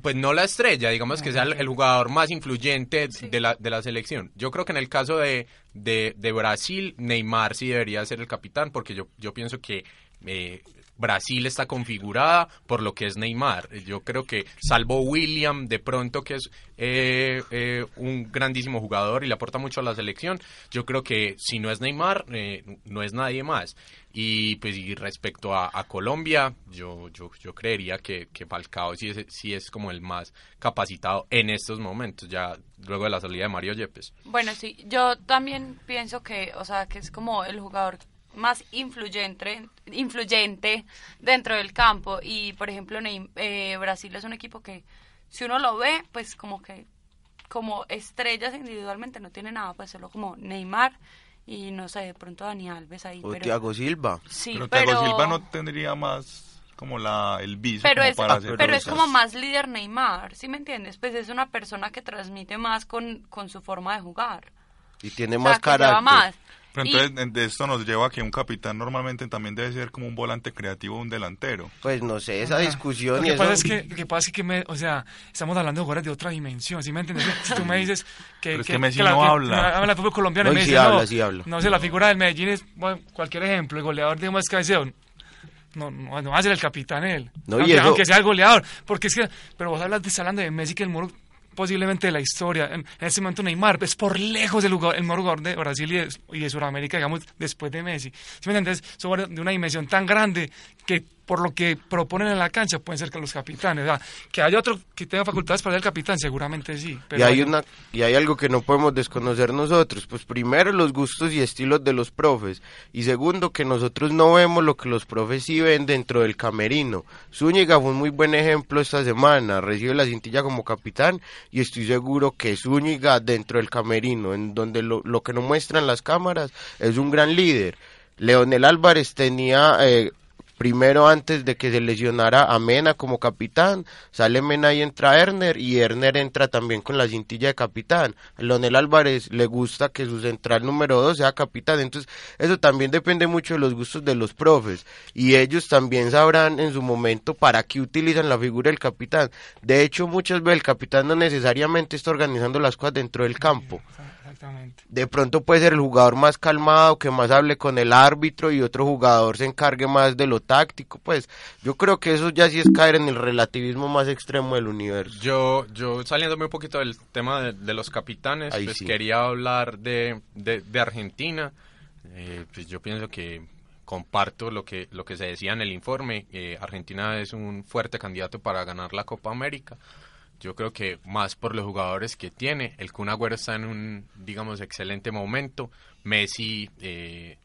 pues no la estrella, digamos que sea el, jugador más influyente de la de la selección. Yo creo que en el caso de, de, de Brasil, Neymar sí debería ser el capitán porque yo yo pienso que eh, Brasil está configurada por lo que es Neymar. Yo creo que salvo William, de pronto que es eh, eh, un grandísimo jugador y le aporta mucho a la selección, yo creo que si no es Neymar, eh, no es nadie más. Y pues respecto a, Colombia, yo, yo, yo creería que, que Falcao sí es, sí es como el más capacitado en estos momentos, ya luego de la salida de Mario Yepes. Bueno, sí, yo también pienso que, o sea, que es como el jugador más influyente, influyente dentro del campo. Y, por ejemplo, eh, Brasil es un equipo que, si uno lo ve, pues como que como estrellas individualmente no tiene nada, pues solo como Neymar y no sé, de pronto Dani Alves ahí. O pero, Thiago Silva. Sí, pero, Thiago Silva no tendría más como la el viso pero es pero es como más líder Neymar ¿sí me entiendes? pues es una persona que transmite más con, con su forma de jugar y tiene más carácter más. Pero entonces de esto nos lleva a que un capitán normalmente también debe ser como un volante creativo o un delantero. Pues no sé, esa discusión... Lo que, pasa, es que, que pasa es que, me, o sea, estamos hablando de jugadores de otra dimensión, ¿sí me entiendes? Si tú me dices que... Pero es que, Messi no habla. Habla fútbol colombiano no, Messi sí habla, sí habla. No sé, la figura del Medellín es, bueno, cualquier ejemplo, el goleador de más cabeceo, no, no, va a ser el capitán él. No, aunque, aunque, sea el goleador. Porque es que, pero vos hablas de, hablando de Messi que el moro posiblemente de la historia. En, ese momento Neymar es por lejos el, el mejor de Brasil y de, Sudamérica, digamos, después de Messi. ¿Sí me entiendes? Son de una dimensión tan grande que por lo que proponen en la cancha pueden ser que los capitanes. que haya otro que tenga facultades para ser el capitán, seguramente sí. y, hay una, y hay algo que no podemos desconocer nosotros. Pues primero los gustos y estilos de los profes. Y segundo que nosotros no vemos lo que los profes sí ven dentro del camerino. Zúñiga fue un muy buen ejemplo esta semana. Recibe la cintilla como capitán y estoy seguro que Zúñiga dentro del camerino, en donde lo, lo que no muestran las cámaras, es un gran líder. Leonel Álvarez tenía eh, primero antes de que se lesionara a Mena como capitán, sale Mena y entra Erner y Erner entra también con la cintilla de capitán. A Leonel Álvarez le gusta que su central número dos sea capitán, entonces eso también depende mucho de los gustos de los profes y ellos también sabrán en su momento para qué utilizan la figura del capitán. De hecho, muchas veces el capitán no necesariamente está organizando las cosas dentro del campo. De pronto puede ser el jugador más calmado, que más hable con el árbitro y otro jugador se encargue más de lo táctico. Pues yo creo que eso ya sí es caer en el relativismo más extremo del universo. Yo, yo saliéndome un poquito del tema de, los capitanes, pues quería hablar de, de, Argentina. Eh, pues yo pienso que comparto lo que, lo que se decía en el informe. Eh, Argentina es un fuerte candidato para ganar la Copa América. Yo creo que más por los jugadores que tiene. El Kun Agüero está en un, digamos, excelente momento. Messi eh,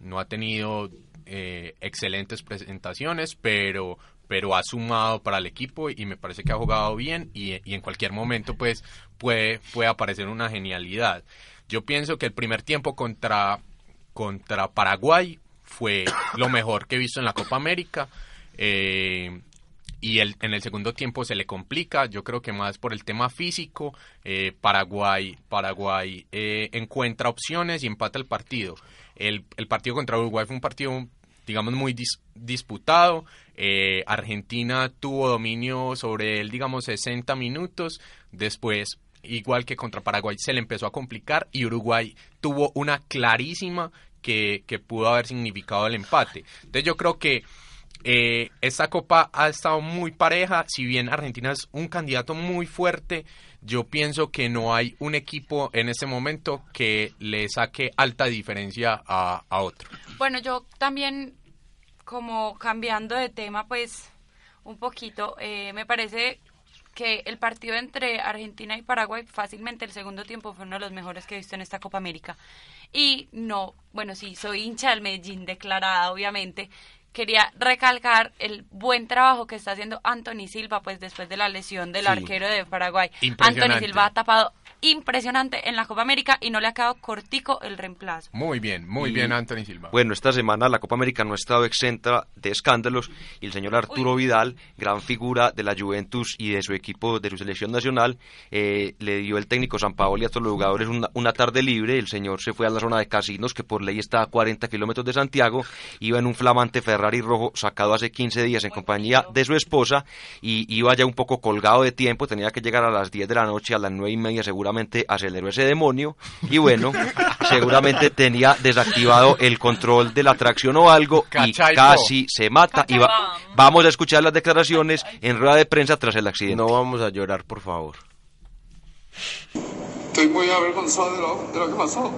no ha tenido eh, excelentes presentaciones, pero, pero ha sumado para el equipo y me parece que ha jugado bien y, en cualquier momento pues puede, puede aparecer una genialidad. Yo pienso que el primer tiempo contra, contra Paraguay fue lo mejor que he visto en la Copa América. Eh, y el, en el segundo tiempo se le complica, yo creo que más por el tema físico, eh, Paraguay, Paraguay eh, encuentra opciones y empata el partido. El, el, partido contra Uruguay fue un partido, digamos, muy disputado, eh, Argentina tuvo dominio sobre él, digamos, 60 minutos, después, igual que contra Paraguay, se le empezó a complicar y Uruguay tuvo una clarísima que, que pudo haber significado el empate. Entonces yo creo que eh, esta copa ha estado muy pareja, si bien Argentina es un candidato muy fuerte, yo pienso que no hay un equipo en este momento que le saque alta diferencia a, otro. Bueno, yo también, como cambiando de tema, pues un poquito, eh, me parece que el partido entre Argentina y Paraguay, fácilmente el segundo tiempo fue uno de los mejores que he visto en esta Copa América. Y no, bueno, sí, soy hincha del Medellín declarada, obviamente. Quería recalcar el buen trabajo que está haciendo Anthony Silva, pues después de la lesión del Sí. arquero de Paraguay. Anthony Silva ha tapado impresionante en la Copa América y no le ha quedado cortico el reemplazo. Muy bien, muy Y- bien Anthony Silva. Bueno, esta semana la Copa América no ha estado exenta de escándalos y el señor Arturo Vidal, gran figura de la Juventus y de su equipo, de su selección nacional, eh, le dio el técnico San Paoli a todos los jugadores una, una tarde libre. El señor se fue a la zona de casinos, que por ley está a 40 kilómetros de Santiago, iba en un flamante Ferrari rojo sacado hace 15 días en compañía de su esposa y iba ya un poco colgado de tiempo, tenía que llegar a las 10 de la noche, a las 9 y media seguramente aceleró ese demonio y bueno, seguramente tenía desactivado el control de la tracción o algo y Cachaipo. casi se mata. Y va- vamos a escuchar las declaraciones en rueda de prensa tras el accidente. No vamos a llorar, por favor. Estoy muy avergonzado de lo, de lo que pasó.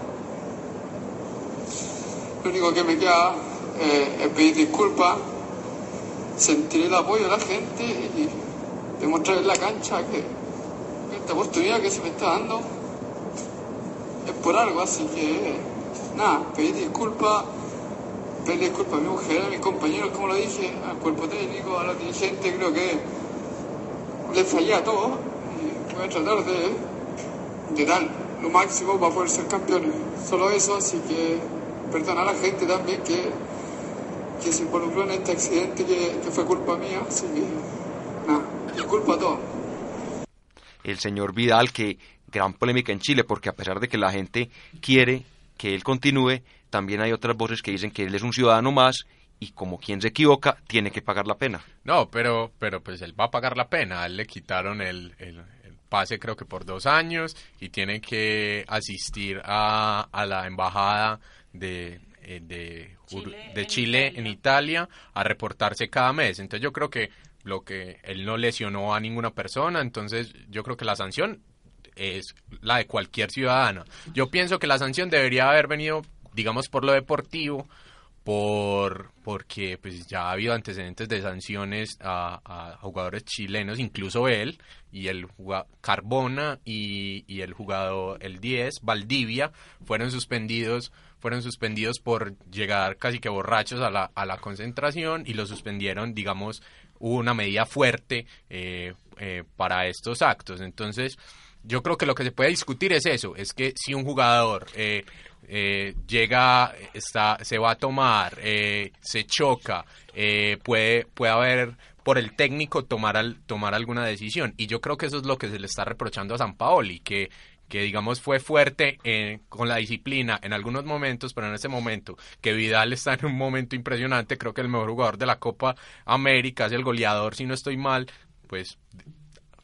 Lo único que me queda eh, es pedir disculpas, sentir el apoyo de la gente y demostrar en la cancha que esta oportunidad que se me está dando es por algo, así que nada, pedir disculpas, pedir disculpas a mi mujer, a mis compañeros, como lo dije, al cuerpo técnico, a los dirigentes, creo que les fallé a todos y voy a tratar de, de dar lo máximo para poder ser campeones. Solo eso, así que perdona a la gente también que, que se involucró en este accidente que, que fue culpa mía, así que nada, disculpa a todos. El señor Vidal, que gran polémica en Chile, porque a pesar de que la gente quiere que él continúe, también hay otras voces que dicen que él es un ciudadano más y como quien se equivoca, tiene que pagar la pena. No, pero, pero pues él va a pagar la pena. A él le quitaron el, el- el pase creo que por dos años y tiene que asistir a, a la embajada de, eh, de, Ur- de Chile en Italia a reportarse cada mes. Entonces yo creo que lo que él no lesionó a ninguna persona, entonces yo creo que la sanción es la de cualquier ciudadano. Yo pienso que la sanción debería haber venido, digamos, por lo deportivo, por porque pues ya ha habido antecedentes de sanciones a, jugadores chilenos, incluso él y el Carbona y, y el jugador el 10 Valdivia fueron suspendidos fueron suspendidos por llegar casi que borrachos a la, a la concentración y los suspendieron digamos hubo una medida fuerte eh, eh, para estos actos entonces yo creo que lo que se puede discutir es eso, es que si un jugador eh, eh, llega, está, se va a tomar, eh, se choca, puede, puede haber por el técnico tomar, al, tomar alguna decisión. Y yo creo que eso es lo que se le está reprochando a San Paoli, que que digamos fue fuerte eh, con la disciplina en algunos momentos, pero en ese momento que Vidal está en un momento impresionante, creo que el mejor jugador de la Copa América es el goleador, si no estoy mal, pues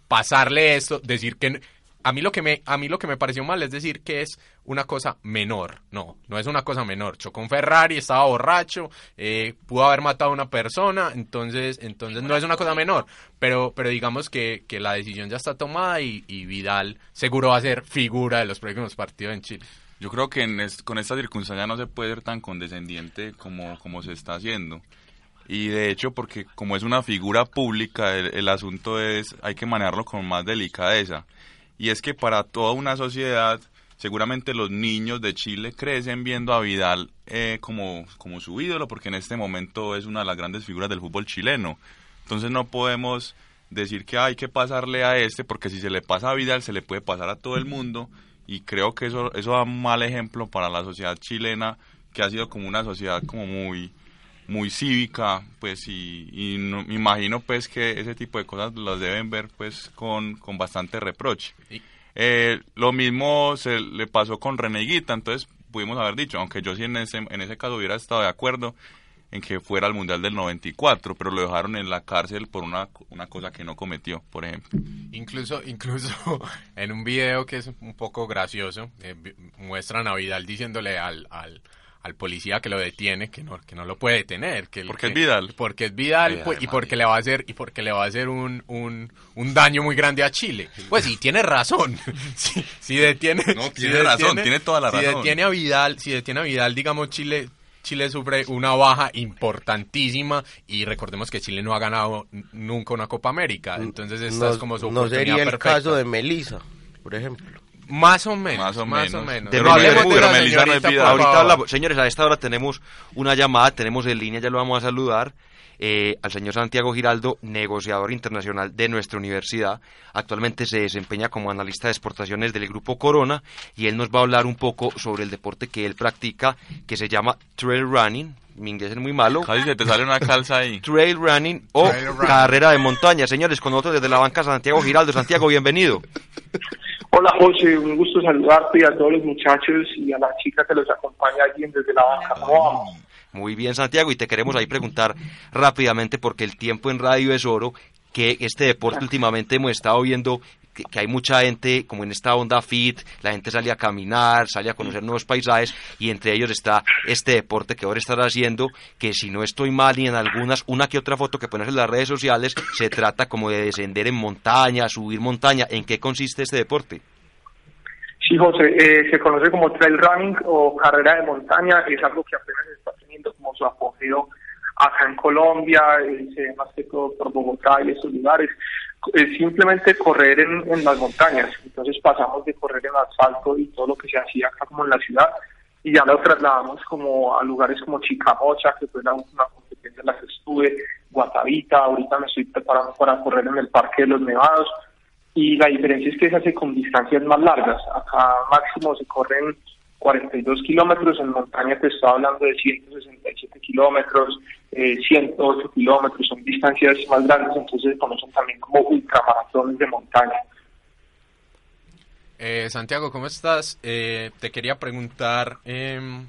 pasarle esto, decir que a mí lo que me a mí lo que me pareció mal es decir que es una cosa menor. No, no es una cosa menor. Chocó un Ferrari, estaba borracho, eh, pudo haber matado a una persona, entonces entonces no es una cosa menor. Pero pero digamos que, que la decisión ya está tomada y, y Vidal seguro va a ser figura de los próximos partidos en Chile. Yo creo que en con esta circunstancia no se puede ser tan condescendiente como, como se está haciendo. Y de hecho, porque como es una figura pública, el, el asunto es, hay que manejarlo con más delicadeza. Y es que para toda una sociedad, seguramente los niños de Chile crecen viendo a Vidal eh, como, como su ídolo, porque en este momento es una de las grandes figuras del fútbol chileno. Entonces no podemos decir que hay que pasarle a este, porque si se le pasa a Vidal, se le puede pasar a todo el mundo. Y creo que eso, eso da un mal ejemplo para la sociedad chilena, que ha sido como una sociedad como muy muy cívica, pues, y, y no- me imagino, pues, que ese tipo de cosas las deben ver, pues, con, con bastante reproche. Eh, lo mismo se le pasó con Reneguita, entonces pudimos haber dicho, aunque yo sí en ese, en ese caso hubiera estado de acuerdo en que fuera al Mundial del 94, pero lo dejaron en la cárcel por una, una cosa que no cometió, por ejemplo. Incluso, incluso en un video que es un poco gracioso, eh, muestran a Vidal diciéndole al, al, al policía que lo detiene, que no, que no lo puede detener. Que, Porque que- es Vidal. Porque es Vidal, Ay, pues, y porque le va a hacer, y porque le va a hacer un, un, un daño muy grande a Chile. Pues sí, tiene razón. si, si detiene, No, si tiene razón, tiene toda la si razón. detiene a Vidal, si detiene a Vidal, digamos, Chile, Chile sufre una baja importantísima y recordemos que Chile no ha ganado nunca una Copa América. Entonces esta no, es como su no oportunidad sería el perfecta. caso de Melissa, por ejemplo. Más o menos, Más o más o menos. menos. No pero Melissa no es Vidal. por Ahorita hablamos, señores, a esta hora tenemos una llamada, tenemos en línea, ya lo vamos a saludar, eh, al señor Santiago Giraldo, negociador internacional de nuestra universidad. Actualmente se desempeña como analista de exportaciones del grupo Corona y él nos va a hablar un poco sobre el deporte que él practica, que se llama trail running. Mi inglés es muy malo. Casi se te sale una calza ahí. Trail running o Trail running. carrera de montaña. Señores, con nosotros desde la banca Santiago Giraldo. Santiago, bienvenido. Hola José, un gusto saludarte y a todos los muchachos y a la chica que los acompaña allí desde la banca. ¿Cómo vamos? Muy bien, Santiago, y te queremos ahí preguntar rápidamente, porque el tiempo en radio es oro, que este deporte últimamente hemos estado viendo que, que hay mucha gente como en esta onda fit, la gente sale a caminar, sale a conocer nuevos paisajes, y entre ellos está este deporte que ahora estás haciendo, que si no estoy mal y en algunas, una que otra foto que pones en las redes sociales, se trata como de descender en montaña, subir montaña. ¿En qué consiste este deporte? Sí, José, eh, se conoce como trail running o carrera de montaña, es algo que apenas está teniendo como su apogeo acá en Colombia, eh, más que todo por Bogotá y esos lugares. Es simplemente correr en, en las montañas, entonces pasamos de correr en asfalto y todo lo que se hacía acá como en la ciudad y ya lo trasladamos como a lugares como Chicamocha, que fue la última competencia en la que estuve, Guatavita, ahorita me estoy preparando para correr en el Parque de los Nevados y la diferencia es que se hace con distancias más largas. Acá máximo se corren 42 kilómetros, en montaña te estaba hablando de 167 kilómetros, eh, 108 kilómetros, son distancias más grandes, entonces se conocen también como ultramaratones de montaña. Eh, Santiago, ¿cómo estás? Eh, te quería preguntar, em,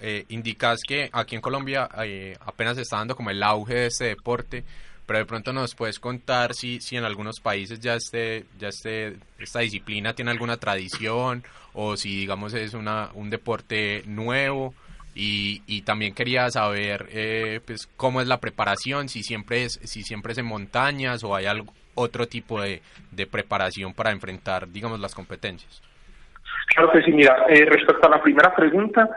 eh, indicas que aquí en Colombia eh, apenas se está dando como el auge de este deporte, pero de pronto nos puedes contar si, si en algunos países ya este, ya este, esta disciplina tiene alguna tradición o si digamos es una, un deporte nuevo y, y también quería saber eh, pues cómo es la preparación, si siempre es, si siempre es en montañas o hay algo, otro tipo de, de preparación para enfrentar digamos las competencias. Claro que sí, mira, eh, respecto a la primera pregunta,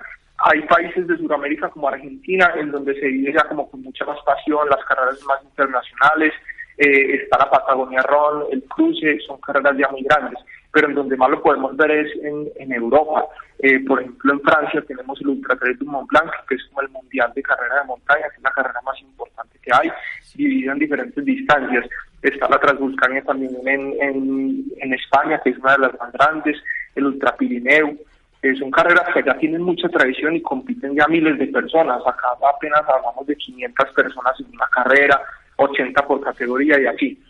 hay países de Sudamérica como Argentina en donde se vive ya como con mucha más pasión, las carreras más internacionales, eh, está la Patagonia Ron, el cruce, son carreras ya muy grandes, pero en donde más lo podemos ver es en, en Europa. Eh, por ejemplo, en Francia tenemos el Ultra Trail du Mont Blanc, que es como el mundial de carrera de montaña, que es la carrera más importante que hay, dividida en diferentes distancias. Está la Transvulcania también en, en, en España, que es una de las más grandes, el Ultra Pirineo. Eh, son carreras que ya tienen mucha tradición y compiten ya miles de personas. Acá apenas hablamos de 500 personas en una carrera, 80 por categoría y así.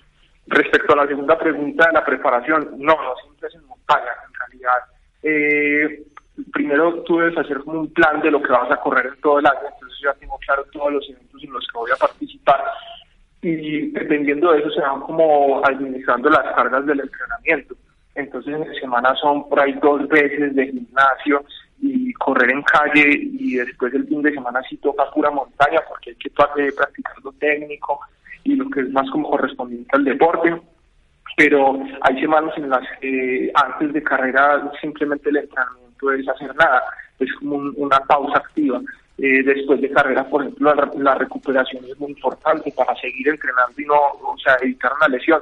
Respecto a la segunda pregunta de la preparación, no, no siempre es en montaña, en realidad. Eh, primero tú debes hacer como un plan de lo que vas a correr en todo el año, entonces ya tengo claro todos los eventos en los que voy a participar y dependiendo de eso se van como administrando las cargas del entrenamiento. Entonces en semana son por ahí dos veces de gimnasio y correr en calle y después el fin de semana sí toca pura montaña porque hay que eh, practicar lo técnico y lo que es más como correspondiente al deporte. Pero hay semanas en las que antes de carrera simplemente el entrenamiento es hacer nada, es como un- una pausa activa. Eh, después de carrera, por ejemplo, la, la recuperación es muy importante para seguir entrenando y no, o sea, evitar una lesión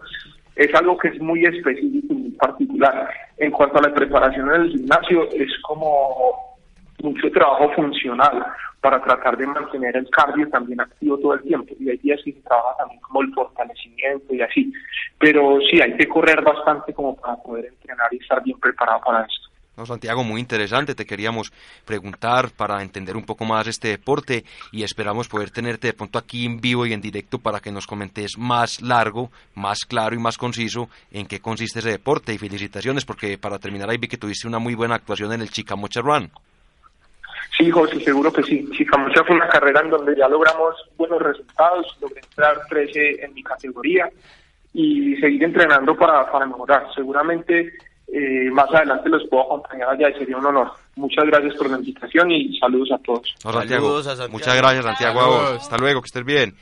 es algo que es muy específico y muy particular. En cuanto a la preparación en el gimnasio, es como mucho trabajo funcional para tratar de mantener el cardio también activo todo el tiempo. Y hay días que se trabaja también como el fortalecimiento y así. Pero sí, hay que correr bastante como para poder entrenar y estar bien preparado para esto. No, Santiago, muy interesante. Te queríamos preguntar para entender un poco más este deporte y esperamos poder tenerte de pronto aquí en vivo y en directo para que nos comentes más largo, más claro y más conciso en qué consiste ese deporte. Y felicitaciones porque para terminar ahí vi que tuviste una muy buena actuación en el Chicamocha Run. Sí, José, seguro que sí. Chicamocha fue una carrera en donde ya logramos buenos resultados, logré entrar 13 en mi categoría y seguir entrenando para, para mejorar. Seguramente eh, más adelante los puedo acompañar allá y sería un honor. Muchas gracias por la invitación y saludos a todos. No, Santiago, Saludos a Santiago. Muchas gracias, Santiago. Hasta luego, que estés bien.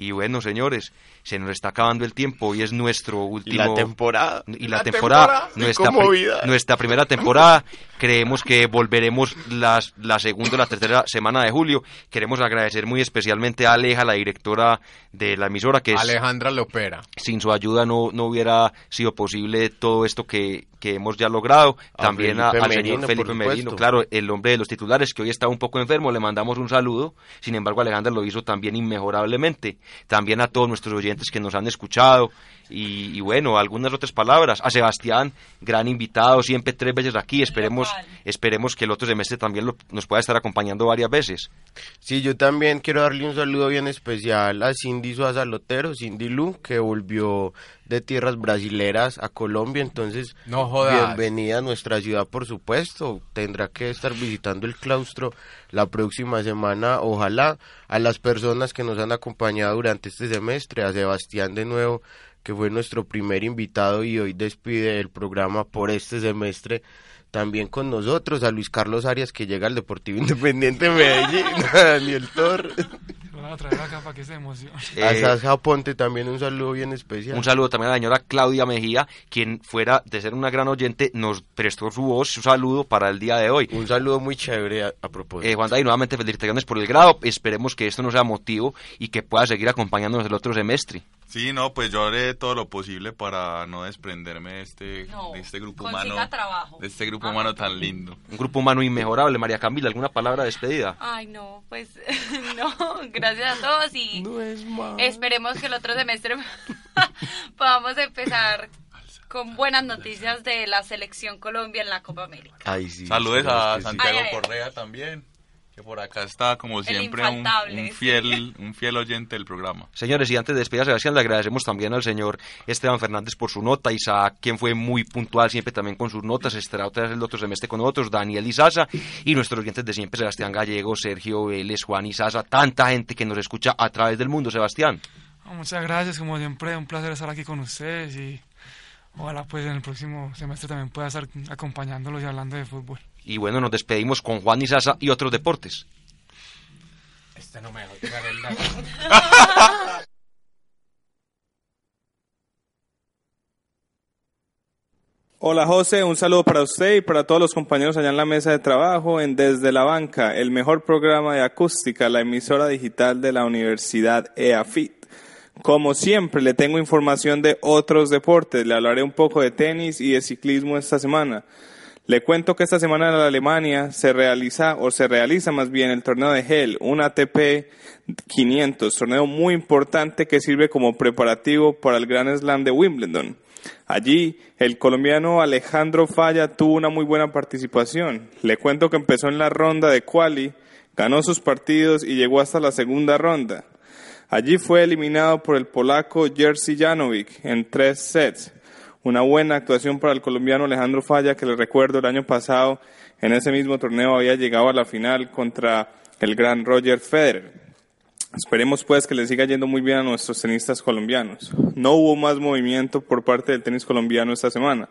Y bueno, señores, se nos está acabando el tiempo. Hoy es nuestro Y último. la temporada. y la, La temporada, nuestra, pri- nuestra primera temporada. Creemos que volveremos las, la segunda o la tercera semana de julio. Queremos agradecer muy especialmente a Aleja, la directora de la emisora, que es, Alejandra Lopera. sin su ayuda no, no hubiera sido posible todo esto que, que hemos ya logrado. A También a- al señor Felipe Merino, claro, el hombre de los titulares, que hoy está un poco enfermo, le mandamos un saludo. Sin embargo, Alejandra lo hizo también inmejorablemente. También a todos nuestros oyentes que nos han escuchado. Y, y bueno, algunas otras palabras. A Sebastián, gran invitado, siempre tres veces aquí. Esperemos, esperemos que el otro semestre también lo- nos pueda estar acompañando varias veces. Sí, yo también quiero darle un saludo bien especial a Cindy Suaza Lotero, Cindy Lu, que volvió de tierras brasileras a Colombia, entonces No jodas. bienvenida a nuestra ciudad, por supuesto. Tendrá que estar visitando el claustro la próxima semana, ojalá, a las personas que nos han acompañado durante este semestre, a Sebastián de nuevo, que fue nuestro primer invitado y hoy despide el programa por este semestre. También con nosotros a Luis Carlos Arias que llega al Deportivo Independiente de Medellín, a Daniel Tor, Lo van a traer acá para que se emocione. a Eh, Sasha Ponte también un saludo bien especial. Un saludo también a la señora Claudia Mejía, quien fuera de ser una gran oyente, nos prestó su voz, su saludo para el día de hoy. Un saludo muy chévere a, a propósito. Eh, Juan David, nuevamente felicitaciones por el grado. Esperemos que esto no sea motivo y que pueda seguir acompañándonos el otro semestre. Sí, no, pues yo haré todo lo posible para no desprenderme de este, No, de este grupo humano, trabajo. de este grupo humano tan lindo. Un grupo humano inmejorable. María Camila, ¿alguna palabra de despedida? Ay, no, pues no, gracias a todos y esperemos que el otro semestre podamos empezar con buenas noticias de la selección Colombia en la Copa América. Ay, sí, Saludes a sí. Santiago. Correa también, que por acá está como siempre un, fiel, un fiel oyente del programa. Señores, y antes de despedir a Sebastián, le agradecemos también al señor Esteban Fernández por su nota, Isaac, quien fue muy puntual siempre también con sus notas, estará otra vez el otro semestre con nosotros, Daniel Isaza, y nuestros oyentes de siempre, Sebastián Gallego, Sergio Vélez, Juan Isaza, tanta gente que nos escucha a través del mundo, Sebastián. Ah, Muchas gracias, como siempre, un placer estar aquí con ustedes y ojalá pues en el próximo semestre también pueda estar acompañándolos y hablando de fútbol. Y bueno, nos despedimos con Juan Isaza y otros deportes. Este no me dejó tirar el dato. Hola José, un saludo para usted y para todos los compañeros allá en la mesa de trabajo en Desde la Banca, el mejor programa de acústica, la emisora digital de la Universidad EAFIT. Como siempre, le tengo información de otros deportes. Le hablaré un poco de tenis y de ciclismo esta semana. Le cuento que esta semana en Alemania se realiza, o se realiza más bien, el torneo de Hell, un ATP 500, torneo muy importante que sirve como preparativo para el Gran Slam de Wimbledon. Allí, el colombiano Alejandro Falla tuvo una muy buena participación. Le cuento que empezó en la ronda de quali, ganó sus partidos y llegó hasta la segunda ronda. Allí fue eliminado por el polaco Jerzy Janowicz en tres sets. Una buena actuación para el colombiano Alejandro Falla, que le recuerdo el año pasado en ese mismo torneo había llegado a la final contra el gran Roger Federer. Esperemos pues que le siga yendo muy bien a nuestros tenistas colombianos. No hubo más movimiento por parte del tenis colombiano esta semana.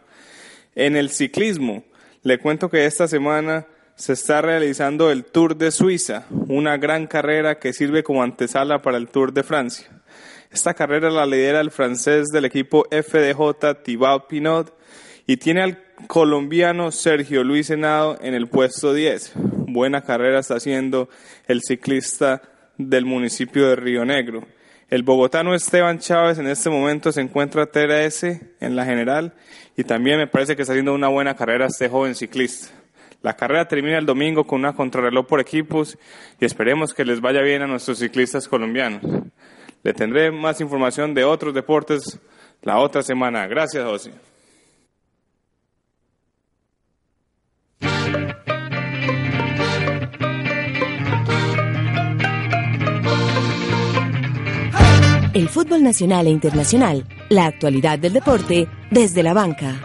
En el ciclismo, le cuento que esta semana se está realizando el Tour de Suiza, una gran carrera que sirve como antesala para el Tour de Francia. Esta carrera la lidera el francés del equipo FDJ Thibaut Pinot y tiene al colombiano Sergio Luis Henao en el puesto 10. Buena carrera está haciendo el ciclista del municipio de Río Negro. El bogotano Esteban Chávez en este momento se encuentra TRS en la general y también me parece que está haciendo una buena carrera este joven ciclista. La carrera termina el domingo con una contrarreloj por equipos y esperemos que les vaya bien a nuestros ciclistas colombianos. Le tendré más información de otros deportes la otra semana. Gracias, José. El fútbol nacional e internacional, la actualidad del deporte desde la banca.